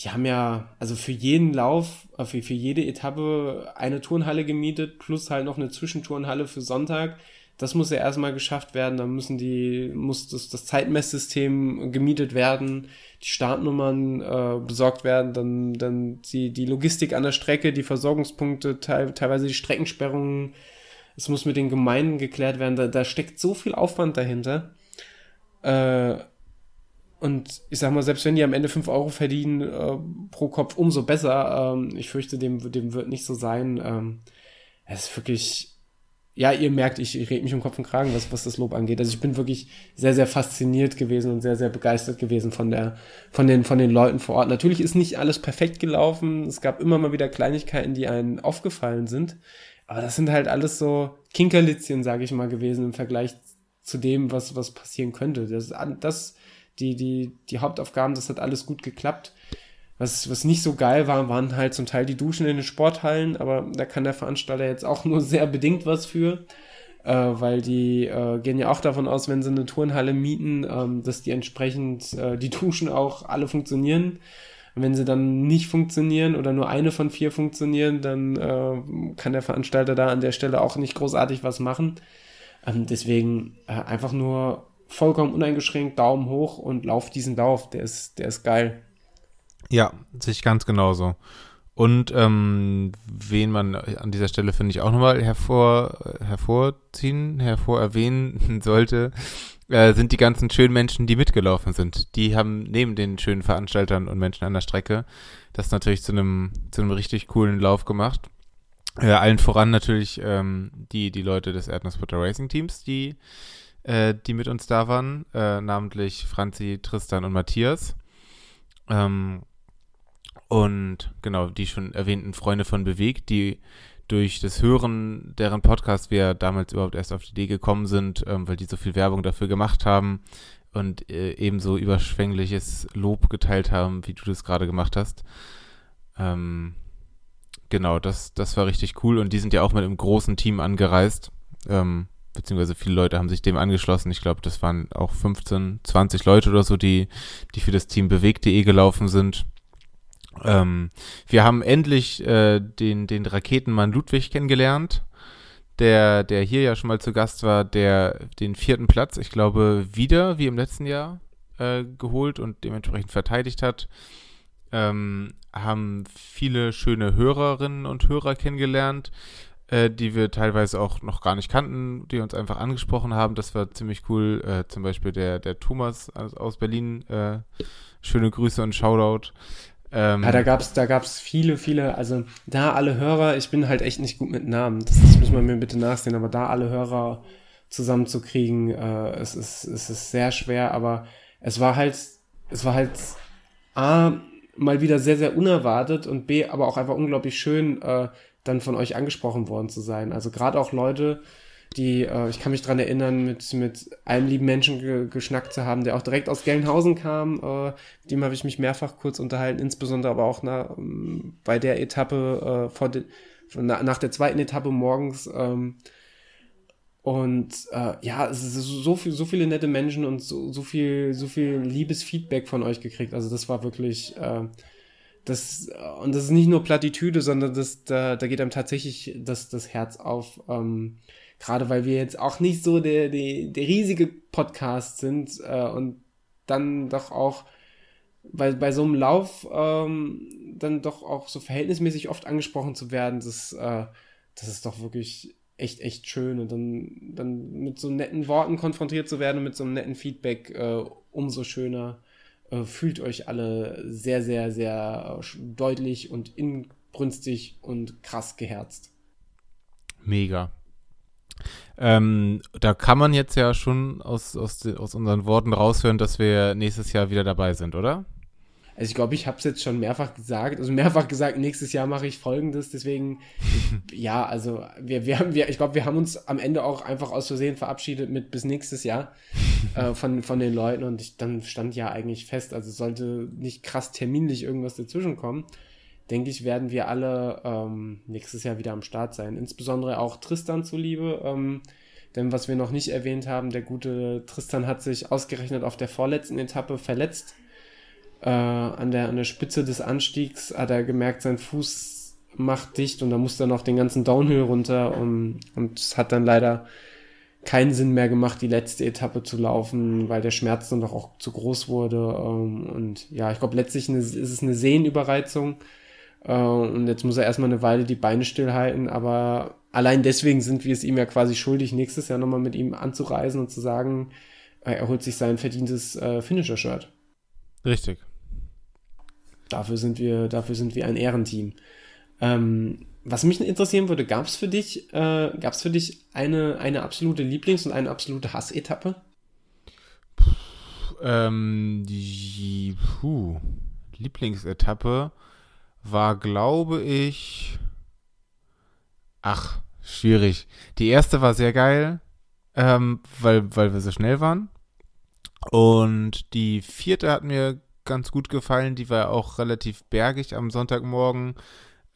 die haben ja, also für jeden Lauf, äh, für, für jede Etappe eine Turnhalle gemietet, plus halt noch eine Zwischenturnhalle für Sonntag. Das muss ja erstmal geschafft werden, dann müssen die, muss das, das Zeitmesssystem gemietet werden, die Startnummern äh, besorgt werden, dann, dann die, die Logistik an der Strecke, die Versorgungspunkte, teil, teilweise die Streckensperrungen, es muss mit den Gemeinden geklärt werden, da, da steckt so viel Aufwand dahinter. Äh, und ich sag mal, selbst wenn die am Ende 5 Euro verdienen äh, pro Kopf, umso besser. Ähm, ich fürchte, dem, dem wird nicht so sein. Ähm, es ist wirklich, ja, ihr merkt, ich, ich rede mich um Kopf und Kragen, was, was das Lob angeht. Also ich bin wirklich sehr, sehr fasziniert gewesen und sehr, sehr begeistert gewesen von der, von den, von den Leuten vor Ort. Natürlich ist nicht alles perfekt gelaufen. Es gab immer mal wieder Kleinigkeiten, die einen aufgefallen sind. Aber das sind halt alles so Kinkerlitzchen, sage ich mal, gewesen im Vergleich zu dem, was, was passieren könnte. Das, das, die, die, die Hauptaufgaben, das hat alles gut geklappt. Was, was nicht so geil war, waren halt zum Teil die Duschen in den Sporthallen, aber da kann der Veranstalter jetzt auch nur sehr bedingt was für, äh, weil die äh, gehen ja auch davon aus, wenn sie eine Turnhalle mieten, ähm, dass die entsprechend äh, die Duschen auch alle funktionieren. Wenn sie dann nicht funktionieren oder nur eine von vier funktionieren, dann äh, kann der Veranstalter da an der Stelle auch nicht großartig was machen. Ähm, deswegen äh, einfach nur vollkommen uneingeschränkt Daumen hoch und lauf diesen Lauf. Der ist, der ist geil. Ja, sich ganz genauso. Und ähm, wen man an dieser Stelle, finde ich, auch nochmal hervor, hervorziehen, hervorerwähnen sollte, äh, sind die ganzen schönen Menschen, die mitgelaufen sind. Die haben neben den schönen Veranstaltern und Menschen an der Strecke das natürlich zu einem zu einem richtig coolen Lauf gemacht. Äh, allen voran natürlich ähm, die die Leute des Erdnussbutter Racing Teams, die äh, die mit uns da waren, äh, namentlich Franzi, Tristan und Matthias. Ähm, und genau, die schon erwähnten Freunde von Bewegt, die durch das Hören deren Podcast wir damals überhaupt erst auf die Idee gekommen sind, ähm, weil die so viel Werbung dafür gemacht haben und äh, ebenso überschwängliches Lob geteilt haben, wie du das gerade gemacht hast. Ähm, genau, das, das war richtig cool und die sind ja auch mit einem großen Team angereist. Ähm, beziehungsweise viele Leute haben sich dem angeschlossen. Ich glaube, das waren auch 15, 20 Leute oder so, die, die für das Team bewegt.de gelaufen sind. Ähm, wir haben endlich äh, den, den Raketenmann Ludwig kennengelernt, der, der hier ja schon mal zu Gast war, der den vierten Platz, ich glaube, wieder wie im letzten Jahr äh, geholt und dementsprechend verteidigt hat. Ähm, haben viele schöne Hörerinnen und Hörer kennengelernt, äh, die wir teilweise auch noch gar nicht kannten, die uns einfach angesprochen haben. Das war ziemlich cool. Äh, zum Beispiel der, der Thomas aus, Berlin. Äh, schöne Grüße und Shoutout. Ähm, ja, da gab's, da gab's viele, viele, also da alle Hörer, ich bin halt echt nicht gut mit Namen, das, das muss man mir bitte nachsehen, aber da alle Hörer zusammenzukriegen, äh, es, ist, es ist sehr schwer, aber es war halt, es war halt A, mal wieder sehr, sehr unerwartet und B, aber auch einfach unglaublich schön, äh, dann von euch angesprochen worden zu sein. Also gerade auch Leute, die, äh, ich kann mich dran erinnern, mit, mit einem lieben Menschen ge geschnackt zu haben, der auch direkt aus Gelnhausen kam. Äh, mit dem habe ich mich mehrfach kurz unterhalten, insbesondere aber auch na, ähm, bei der Etappe, äh, vor de, na, nach der zweiten Etappe morgens. Ähm, und äh, ja, so, viel, so viele nette Menschen und so, so viel, so viel liebes Feedback von euch gekriegt. Also das war wirklich, äh, das, und das ist nicht nur Plattitüde, sondern das, da, da geht einem tatsächlich das, das Herz auf. Ähm, Gerade weil wir jetzt auch nicht so der, der, der riesige Podcast sind äh, und dann doch auch bei, bei so einem Lauf ähm, dann doch auch so verhältnismäßig oft angesprochen zu werden, das, äh, das ist doch wirklich echt, echt schön. Und dann, dann mit so netten Worten konfrontiert zu werden und mit so einem netten Feedback, äh, umso schöner. Äh, fühlt euch alle sehr, sehr, sehr deutlich und inbrünstig und krass geherzt. Mega. Ähm, da kann man jetzt ja schon aus, aus, aus unseren Worten raushören, dass wir nächstes Jahr wieder dabei sind, oder? Also ich glaube, ich habe es jetzt schon mehrfach gesagt. Also mehrfach gesagt, nächstes Jahr mache ich Folgendes. Deswegen, ja, also wir, wir haben, wir, ich glaube, wir haben uns am Ende auch einfach aus Versehen verabschiedet mit bis nächstes Jahr äh, von, von den Leuten. Und ich, dann stand ja eigentlich fest, also sollte nicht krass terminlich irgendwas dazwischen kommen denke ich, werden wir alle ähm, nächstes Jahr wieder am Start sein. Insbesondere auch Tristan zuliebe. Ähm, denn was wir noch nicht erwähnt haben, der gute Tristan hat sich ausgerechnet auf der vorletzten Etappe verletzt. Äh, an, der, an der Spitze des Anstiegs hat er gemerkt, sein Fuß macht dicht und da musste er noch den ganzen Downhill runter und, und es hat dann leider keinen Sinn mehr gemacht, die letzte Etappe zu laufen, weil der Schmerz dann doch auch zu groß wurde. Ähm, und ja, ich glaube, letztlich ist es eine Sehnenüberreizung. Äh, und jetzt muss er erstmal eine Weile die Beine stillhalten, aber allein deswegen sind wir es ihm ja quasi schuldig, nächstes Jahr nochmal mit ihm anzureisen und zu sagen, äh, er holt sich sein verdientes äh, Finisher-Shirt. Richtig. Dafür sind wir, dafür sind wir ein Ehrenteam. Ähm, was mich interessieren würde, gab es für dich, äh, gab es für dich eine, eine absolute Lieblings- und eine absolute Hassetappe? Ähm, die, puh, Lieblingsetappe war, glaube ich. Ach, schwierig. Die erste war sehr geil, ähm, weil, weil wir so schnell waren. Und die vierte hat mir ganz gut gefallen. Die war auch relativ bergig am Sonntagmorgen.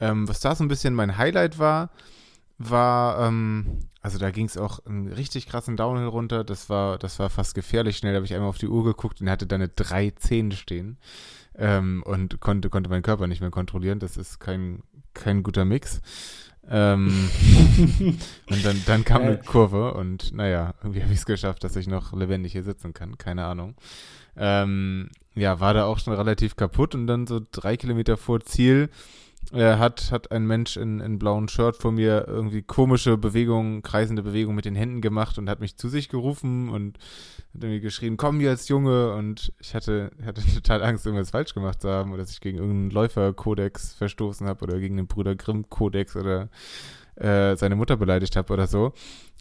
Ähm, was da so ein bisschen mein Highlight war, war, ähm, also da ging es auch einen richtig krassen Downhill runter. Das war, das war fast gefährlich schnell. Da habe ich einmal auf die Uhr geguckt und hatte da eine 3,10 stehen ähm, und konnte, konnte meinen Körper nicht mehr kontrollieren. Das ist kein, kein guter Mix. Ähm, und dann, dann kam eine Kurve und naja, irgendwie habe ich es geschafft, dass ich noch lebendig hier sitzen kann. Keine Ahnung. Ähm, ja, war da auch schon relativ kaputt und dann so drei Kilometer vor Ziel äh, hat, hat ein Mensch in, in blauem Shirt vor mir irgendwie komische Bewegungen, kreisende Bewegungen mit den Händen gemacht und hat mich zu sich gerufen und hat irgendwie geschrien, komm jetzt, Junge. Und ich hatte, hatte total Angst, irgendwas falsch gemacht zu haben oder dass ich gegen irgendeinen Läuferkodex verstoßen habe oder gegen den Bruder Grimm-Kodex oder äh, seine Mutter beleidigt habe oder so.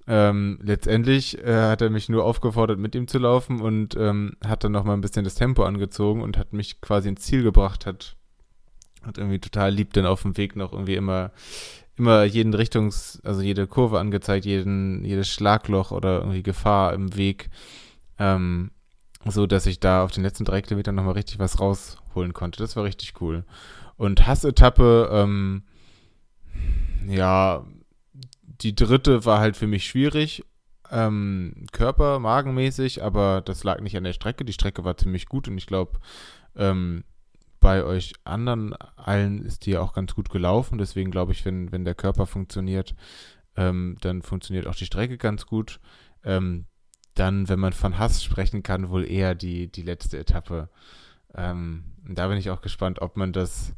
Ähm, letztendlich äh, hat er mich nur aufgefordert, mit ihm zu laufen und ähm, hat dann nochmal ein bisschen das Tempo angezogen und hat mich quasi ins Ziel gebracht, hat, hat irgendwie total lieb dann auf dem Weg noch irgendwie immer, immer jeden Richtungs-, also jede Kurve angezeigt, jeden, jedes Schlagloch oder irgendwie Gefahr im Weg, ähm, so dass ich da auf den letzten drei Kilometern nochmal richtig was rausholen konnte. Das war richtig cool. Und Hassetappe, ähm, ja, die dritte war halt für mich schwierig, ähm, Körper, magenmäßig, aber das lag nicht an der Strecke. Die Strecke war ziemlich gut und ich glaube, ähm, bei euch anderen allen ist die auch ganz gut gelaufen. Deswegen glaube ich, wenn, wenn der Körper funktioniert, ähm, dann funktioniert auch die Strecke ganz gut. Ähm, dann, wenn man von Hass sprechen kann, wohl eher die, die letzte Etappe. Ähm, da bin ich auch gespannt, ob man das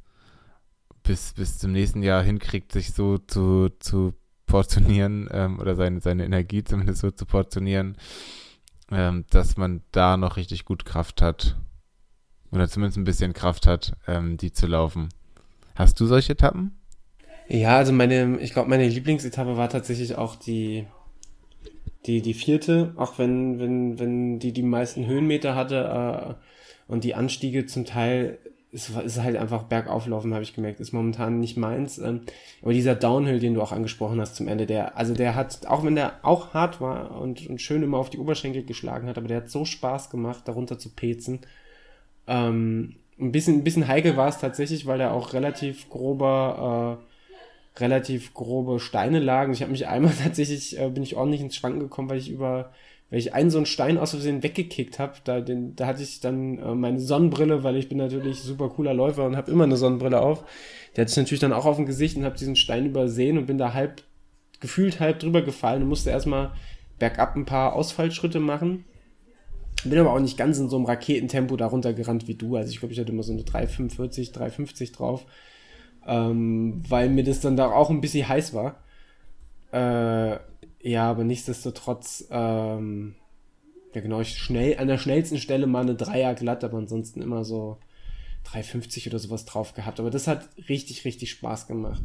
bis, bis zum nächsten Jahr hinkriegt, sich so zu, zu portionieren ähm, oder seine, seine Energie zumindest so zu portionieren, ähm, dass man da noch richtig gut Kraft hat oder zumindest ein bisschen Kraft hat, ähm, die zu laufen. Hast du solche Etappen? Ja, also meine, ich glaube, meine Lieblingsetappe war tatsächlich auch die, die, die vierte, auch wenn, wenn, wenn die die meisten Höhenmeter hatte äh, und die Anstiege zum Teil es ist halt einfach bergauflaufen, habe ich gemerkt, ist momentan nicht meins. Ähm, aber dieser Downhill, den du auch angesprochen hast zum Ende, der, also der hat, auch wenn der auch hart war und, und schön immer auf die Oberschenkel geschlagen hat, aber der hat so Spaß gemacht, darunter zu pezen. Ähm, ein bisschen, ein bisschen heikel war es tatsächlich, weil da auch relativ grober, äh, relativ grobe Steine lagen. Ich habe mich einmal tatsächlich, äh, bin ich ordentlich ins Schwanken gekommen, weil ich über weil ich einen so einen Stein aus Versehen weggekickt habe. Da, da hatte ich dann äh, meine Sonnenbrille, weil ich bin natürlich super cooler Läufer und habe immer eine Sonnenbrille auf. Die hatte ich natürlich dann auch auf dem Gesicht und habe diesen Stein übersehen und bin da halb, gefühlt halb drüber gefallen und musste erstmal bergab ein paar Ausfallschritte machen. Bin aber auch nicht ganz in so einem Raketentempo darunter gerannt wie du. Also ich glaube, ich hatte immer so eine 345, 350 drauf. Ähm, weil mir das dann da auch ein bisschen heiß war. Äh, ja, aber nichtsdestotrotz, ähm, ja genau, ich schnell, an der schnellsten Stelle mal eine Dreier glatt, aber ansonsten immer so 3,50 oder sowas drauf gehabt. Aber das hat richtig, richtig Spaß gemacht.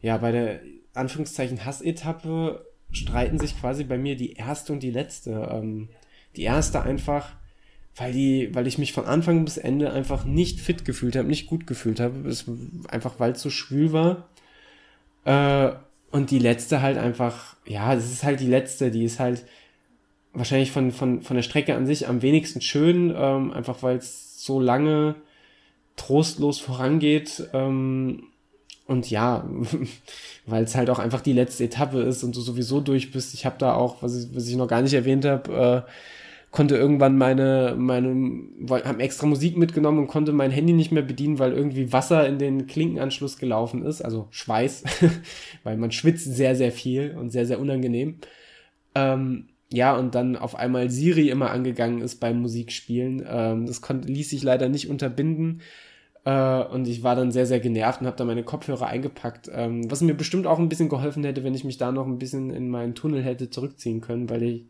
Ja, bei der Anführungszeichen Hassetappe streiten sich quasi bei mir die erste und die letzte. Ähm, die erste einfach, weil die, weil ich mich von Anfang bis Ende einfach nicht fit gefühlt habe, nicht gut gefühlt habe, einfach weil es so schwül war. Äh, und die letzte halt einfach, ja, das ist halt die letzte, die ist halt wahrscheinlich von, von, von der Strecke an sich am wenigsten schön, ähm, einfach weil es so lange trostlos vorangeht. Ähm, und ja, weil es halt auch einfach die letzte Etappe ist und du sowieso durch bist. Ich habe da auch, was ich, was ich noch gar nicht erwähnt habe, äh, konnte irgendwann meine, meine, haben extra Musik mitgenommen und konnte mein Handy nicht mehr bedienen, weil irgendwie Wasser in den Klinkenanschluss gelaufen ist, also Schweiß, weil man schwitzt sehr, sehr viel und sehr, sehr unangenehm. Ähm, ja, und dann auf einmal Siri immer angegangen ist beim Musikspielen. Ähm, das konnte, ließ sich leider nicht unterbinden. Äh, und ich war dann sehr, sehr genervt und habe da meine Kopfhörer eingepackt. Ähm, was mir bestimmt auch ein bisschen geholfen hätte, wenn ich mich da noch ein bisschen in meinen Tunnel hätte zurückziehen können, weil ich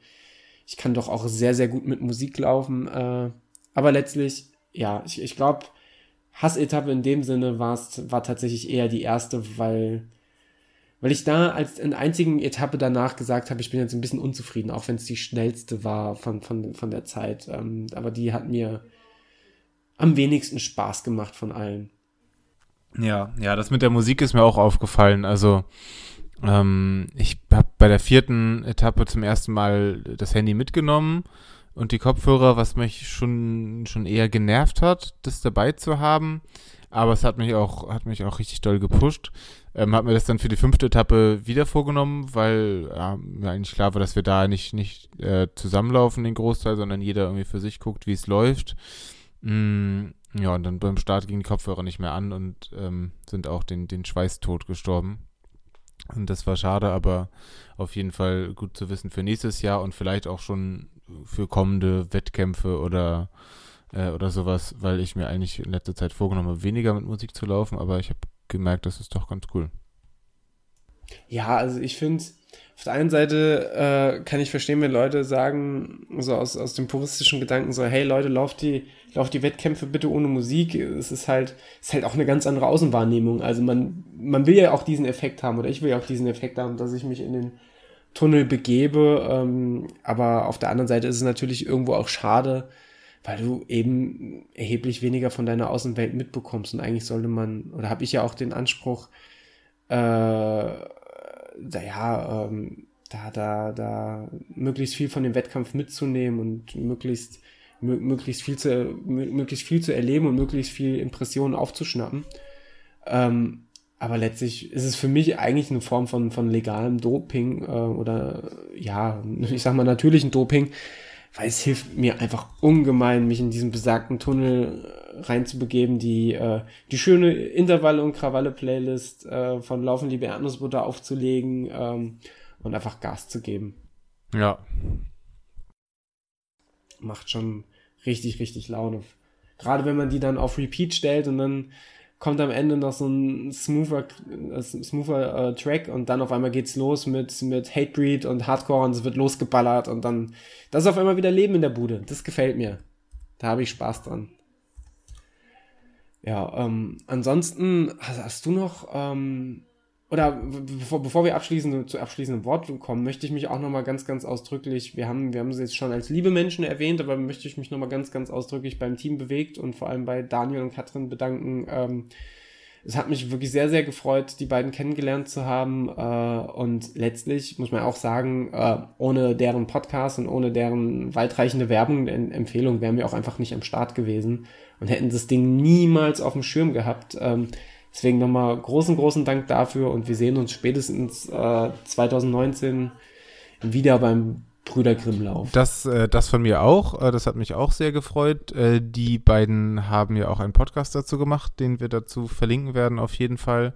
ich kann doch auch sehr, sehr gut mit Musik laufen. Äh, aber letztlich, ja, ich, ich glaube, Hassetappe in dem Sinne war tatsächlich eher die erste, weil, weil ich da als in einzigen Etappe danach gesagt habe, ich bin jetzt ein bisschen unzufrieden, auch wenn es die schnellste war von, von, von der Zeit. Ähm, aber die hat mir am wenigsten Spaß gemacht von allen. Ja, ja, das mit der Musik ist mir auch aufgefallen. Also, ähm, ich habe bei der vierten Etappe zum ersten Mal das Handy mitgenommen und die Kopfhörer, was mich schon, schon eher genervt hat, das dabei zu haben. Aber es hat mich auch, hat mich auch richtig doll gepusht. Ähm, hat mir das dann für die fünfte Etappe wieder vorgenommen, weil ja, mir eigentlich klar war, dass wir da nicht, nicht äh, zusammenlaufen, den Großteil, sondern jeder irgendwie für sich guckt, wie es läuft. Mm, ja, und dann beim Start gingen die Kopfhörer nicht mehr an und ähm, sind auch den, den Schweißtod gestorben. Und das war schade, aber auf jeden Fall gut zu wissen für nächstes Jahr und vielleicht auch schon für kommende Wettkämpfe oder, äh, oder sowas, weil ich mir eigentlich in letzter Zeit vorgenommen habe, weniger mit Musik zu laufen, aber ich habe gemerkt, das ist doch ganz cool. Ja, also ich finde, auf der einen Seite äh, kann ich verstehen, wenn Leute sagen, so aus, aus dem puristischen Gedanken, so, hey Leute, lauft die, lauft die Wettkämpfe bitte ohne Musik. Es ist halt, es ist halt auch eine ganz andere Außenwahrnehmung. Also man, man will ja auch diesen Effekt haben, oder ich will ja auch diesen Effekt haben, dass ich mich in den Tunnel begebe. Ähm, aber auf der anderen Seite ist es natürlich irgendwo auch schade, weil du eben erheblich weniger von deiner Außenwelt mitbekommst. Und eigentlich sollte man, oder habe ich ja auch den Anspruch, äh, naja, ähm, da, da, da möglichst viel von dem Wettkampf mitzunehmen und möglichst, möglichst viel zu, möglichst viel zu erleben und möglichst viel Impressionen aufzuschnappen. Ähm, aber letztlich ist es für mich eigentlich eine Form von, von legalem Doping äh, oder ja, ich sag mal natürlichen Doping, weil es hilft mir einfach ungemein, mich in diesen besagten Tunnel äh, reinzubegeben, die, äh, die schöne Intervalle- und Krawalle-Playlist äh, von Laufen liebe Erdnussbutter aufzulegen ähm, und einfach Gas zu geben. Ja. Macht schon richtig, richtig Laune. Gerade wenn man die dann auf Repeat stellt und dann kommt am Ende noch so ein smoother, äh, smoother äh, Track und dann auf einmal geht's los mit, mit Hatebreed und Hardcore und es wird losgeballert und dann, das ist auf einmal wieder Leben in der Bude. Das gefällt mir. Da habe ich Spaß dran. Ja, ähm, ansonsten hast, hast du noch ähm, oder bevor, bevor wir abschließend zu abschließenden Worten kommen, möchte ich mich auch nochmal ganz, ganz ausdrücklich, wir haben, wir haben sie jetzt schon als liebe Menschen erwähnt, aber möchte ich mich nochmal ganz, ganz ausdrücklich beim Team bewegt und vor allem bei Daniel und Katrin bedanken. Ähm, es hat mich wirklich sehr, sehr gefreut, die beiden kennengelernt zu haben. Äh, und letztlich muss man auch sagen, äh, ohne deren Podcast und ohne deren weitreichende Werbung, Empfehlung wären wir auch einfach nicht am Start gewesen und hätten das Ding niemals auf dem Schirm gehabt. Ähm, Deswegen nochmal großen, großen Dank dafür und wir sehen uns spätestens äh, 2019 wieder beim Brüder Grimmlauf. Das, äh, das von mir auch. Äh, das hat mich auch sehr gefreut. Äh, die beiden haben ja auch einen Podcast dazu gemacht, den wir dazu verlinken werden auf jeden Fall.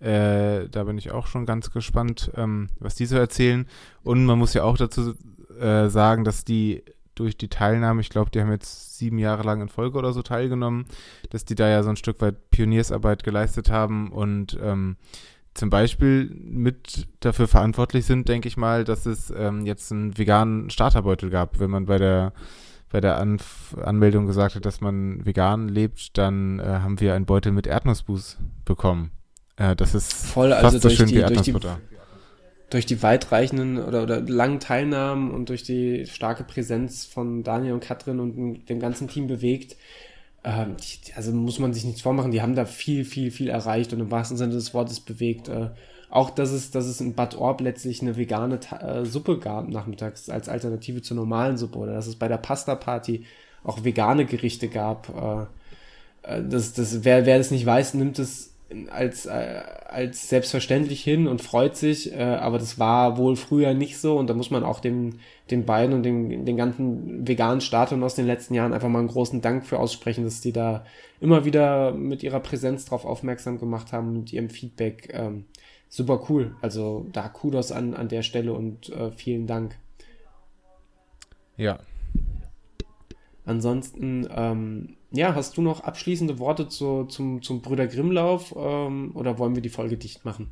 Äh, da bin ich auch schon ganz gespannt, ähm, was die so erzählen. Und man muss ja auch dazu äh, sagen, dass die durch die Teilnahme, ich glaube, die haben jetzt sieben Jahre lang in Folge oder so teilgenommen, dass die da ja so ein Stück weit Pioniersarbeit geleistet haben und ähm, zum Beispiel mit dafür verantwortlich sind, denke ich mal, dass es ähm, jetzt einen veganen Starterbeutel gab. Wenn man bei der bei der Anf Anmeldung gesagt hat, dass man vegan lebt, dann äh, haben wir einen Beutel mit Erdnussbuß bekommen. Äh, das ist Voll, also fast so schön die, wie Erdnussbutter durch die weitreichenden oder, oder langen Teilnahmen und durch die starke Präsenz von Daniel und Katrin und dem ganzen Team bewegt, ähm, also muss man sich nichts vormachen, die haben da viel, viel, viel erreicht und im wahrsten Sinne des Wortes bewegt. Äh, auch, dass es, dass es in Bad Orb letztlich eine vegane äh, Suppe gab nachmittags als Alternative zur normalen Suppe oder dass es bei der Pasta-Party auch vegane Gerichte gab. Äh, äh das, das, wer, wer das nicht weiß, nimmt es als, äh, als selbstverständlich hin und freut sich, äh, aber das war wohl früher nicht so und da muss man auch den, den beiden und den, den ganzen veganen Startern aus den letzten Jahren einfach mal einen großen Dank für aussprechen, dass die da immer wieder mit ihrer Präsenz drauf aufmerksam gemacht haben und ihrem Feedback. Ähm, super cool. Also da Kudos an, an der Stelle und äh, vielen Dank. Ja. Ansonsten, ähm, ja, hast du noch abschließende Worte zu, zum, zum Brüder Grimmlauf ähm, oder wollen wir die Folge dicht machen?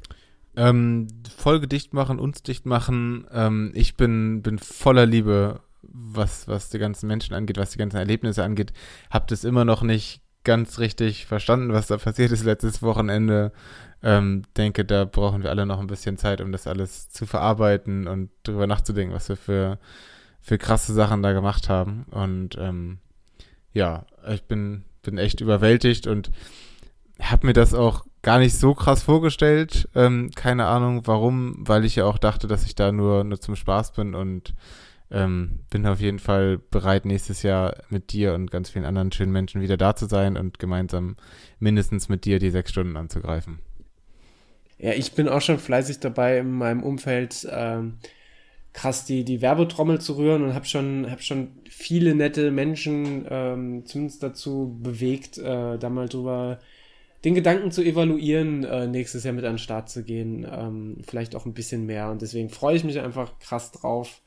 Ähm, Folge dicht machen, uns dicht machen. Ähm, ich bin, bin voller Liebe, was, was die ganzen Menschen angeht, was die ganzen Erlebnisse angeht. Hab das immer noch nicht ganz richtig verstanden, was da passiert ist letztes Wochenende. Ähm, denke, da brauchen wir alle noch ein bisschen Zeit, um das alles zu verarbeiten und drüber nachzudenken, was wir für, für krasse Sachen da gemacht haben. Und ähm, ja, ich bin, bin echt überwältigt und habe mir das auch gar nicht so krass vorgestellt. Ähm, keine Ahnung warum, weil ich ja auch dachte, dass ich da nur, nur zum Spaß bin und ähm, bin auf jeden Fall bereit, nächstes Jahr mit dir und ganz vielen anderen schönen Menschen wieder da zu sein und gemeinsam mindestens mit dir die sechs Stunden anzugreifen. Ja, ich bin auch schon fleißig dabei in meinem Umfeld. Ähm krass die, die Werbetrommel zu rühren und habe schon, hab schon viele nette Menschen ähm, zumindest dazu bewegt, äh, da mal drüber den Gedanken zu evaluieren, äh, nächstes Jahr mit an den Start zu gehen. Ähm, vielleicht auch ein bisschen mehr. Und deswegen freue ich mich einfach krass drauf.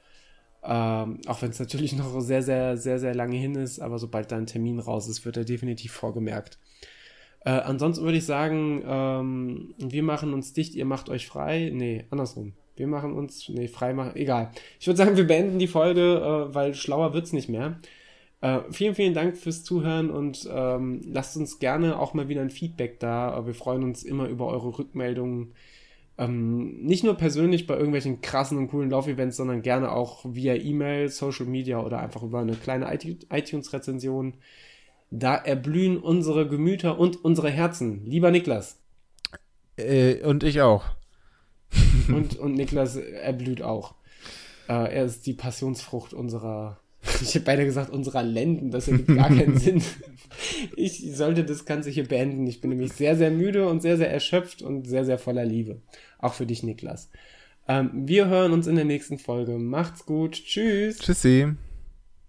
Ähm, auch wenn es natürlich noch sehr, sehr, sehr, sehr lange hin ist, aber sobald da ein Termin raus ist, wird er definitiv vorgemerkt. Äh, ansonsten würde ich sagen, ähm, wir machen uns dicht, ihr macht euch frei. Nee, andersrum. Wir machen uns, nee, frei machen, egal. Ich würde sagen, wir beenden die Folge, äh, weil schlauer wird's nicht mehr. Äh, vielen, vielen Dank fürs Zuhören und ähm, lasst uns gerne auch mal wieder ein Feedback da. Wir freuen uns immer über eure Rückmeldungen. Ähm, nicht nur persönlich bei irgendwelchen krassen und coolen Laufevents, sondern gerne auch via E-Mail, Social Media oder einfach über eine kleine iTunes-Rezension. Da erblühen unsere Gemüter und unsere Herzen. Lieber Niklas. Äh, und ich auch. und, und Niklas erblüht auch. Äh, er ist die Passionsfrucht unserer, ich habe beide gesagt, unserer Lenden. Das ergibt gar keinen Sinn. Ich sollte das Ganze hier beenden. Ich bin nämlich sehr, sehr müde und sehr, sehr erschöpft und sehr, sehr voller Liebe. Auch für dich, Niklas. Ähm, wir hören uns in der nächsten Folge. Macht's gut. Tschüss. Tschüssi.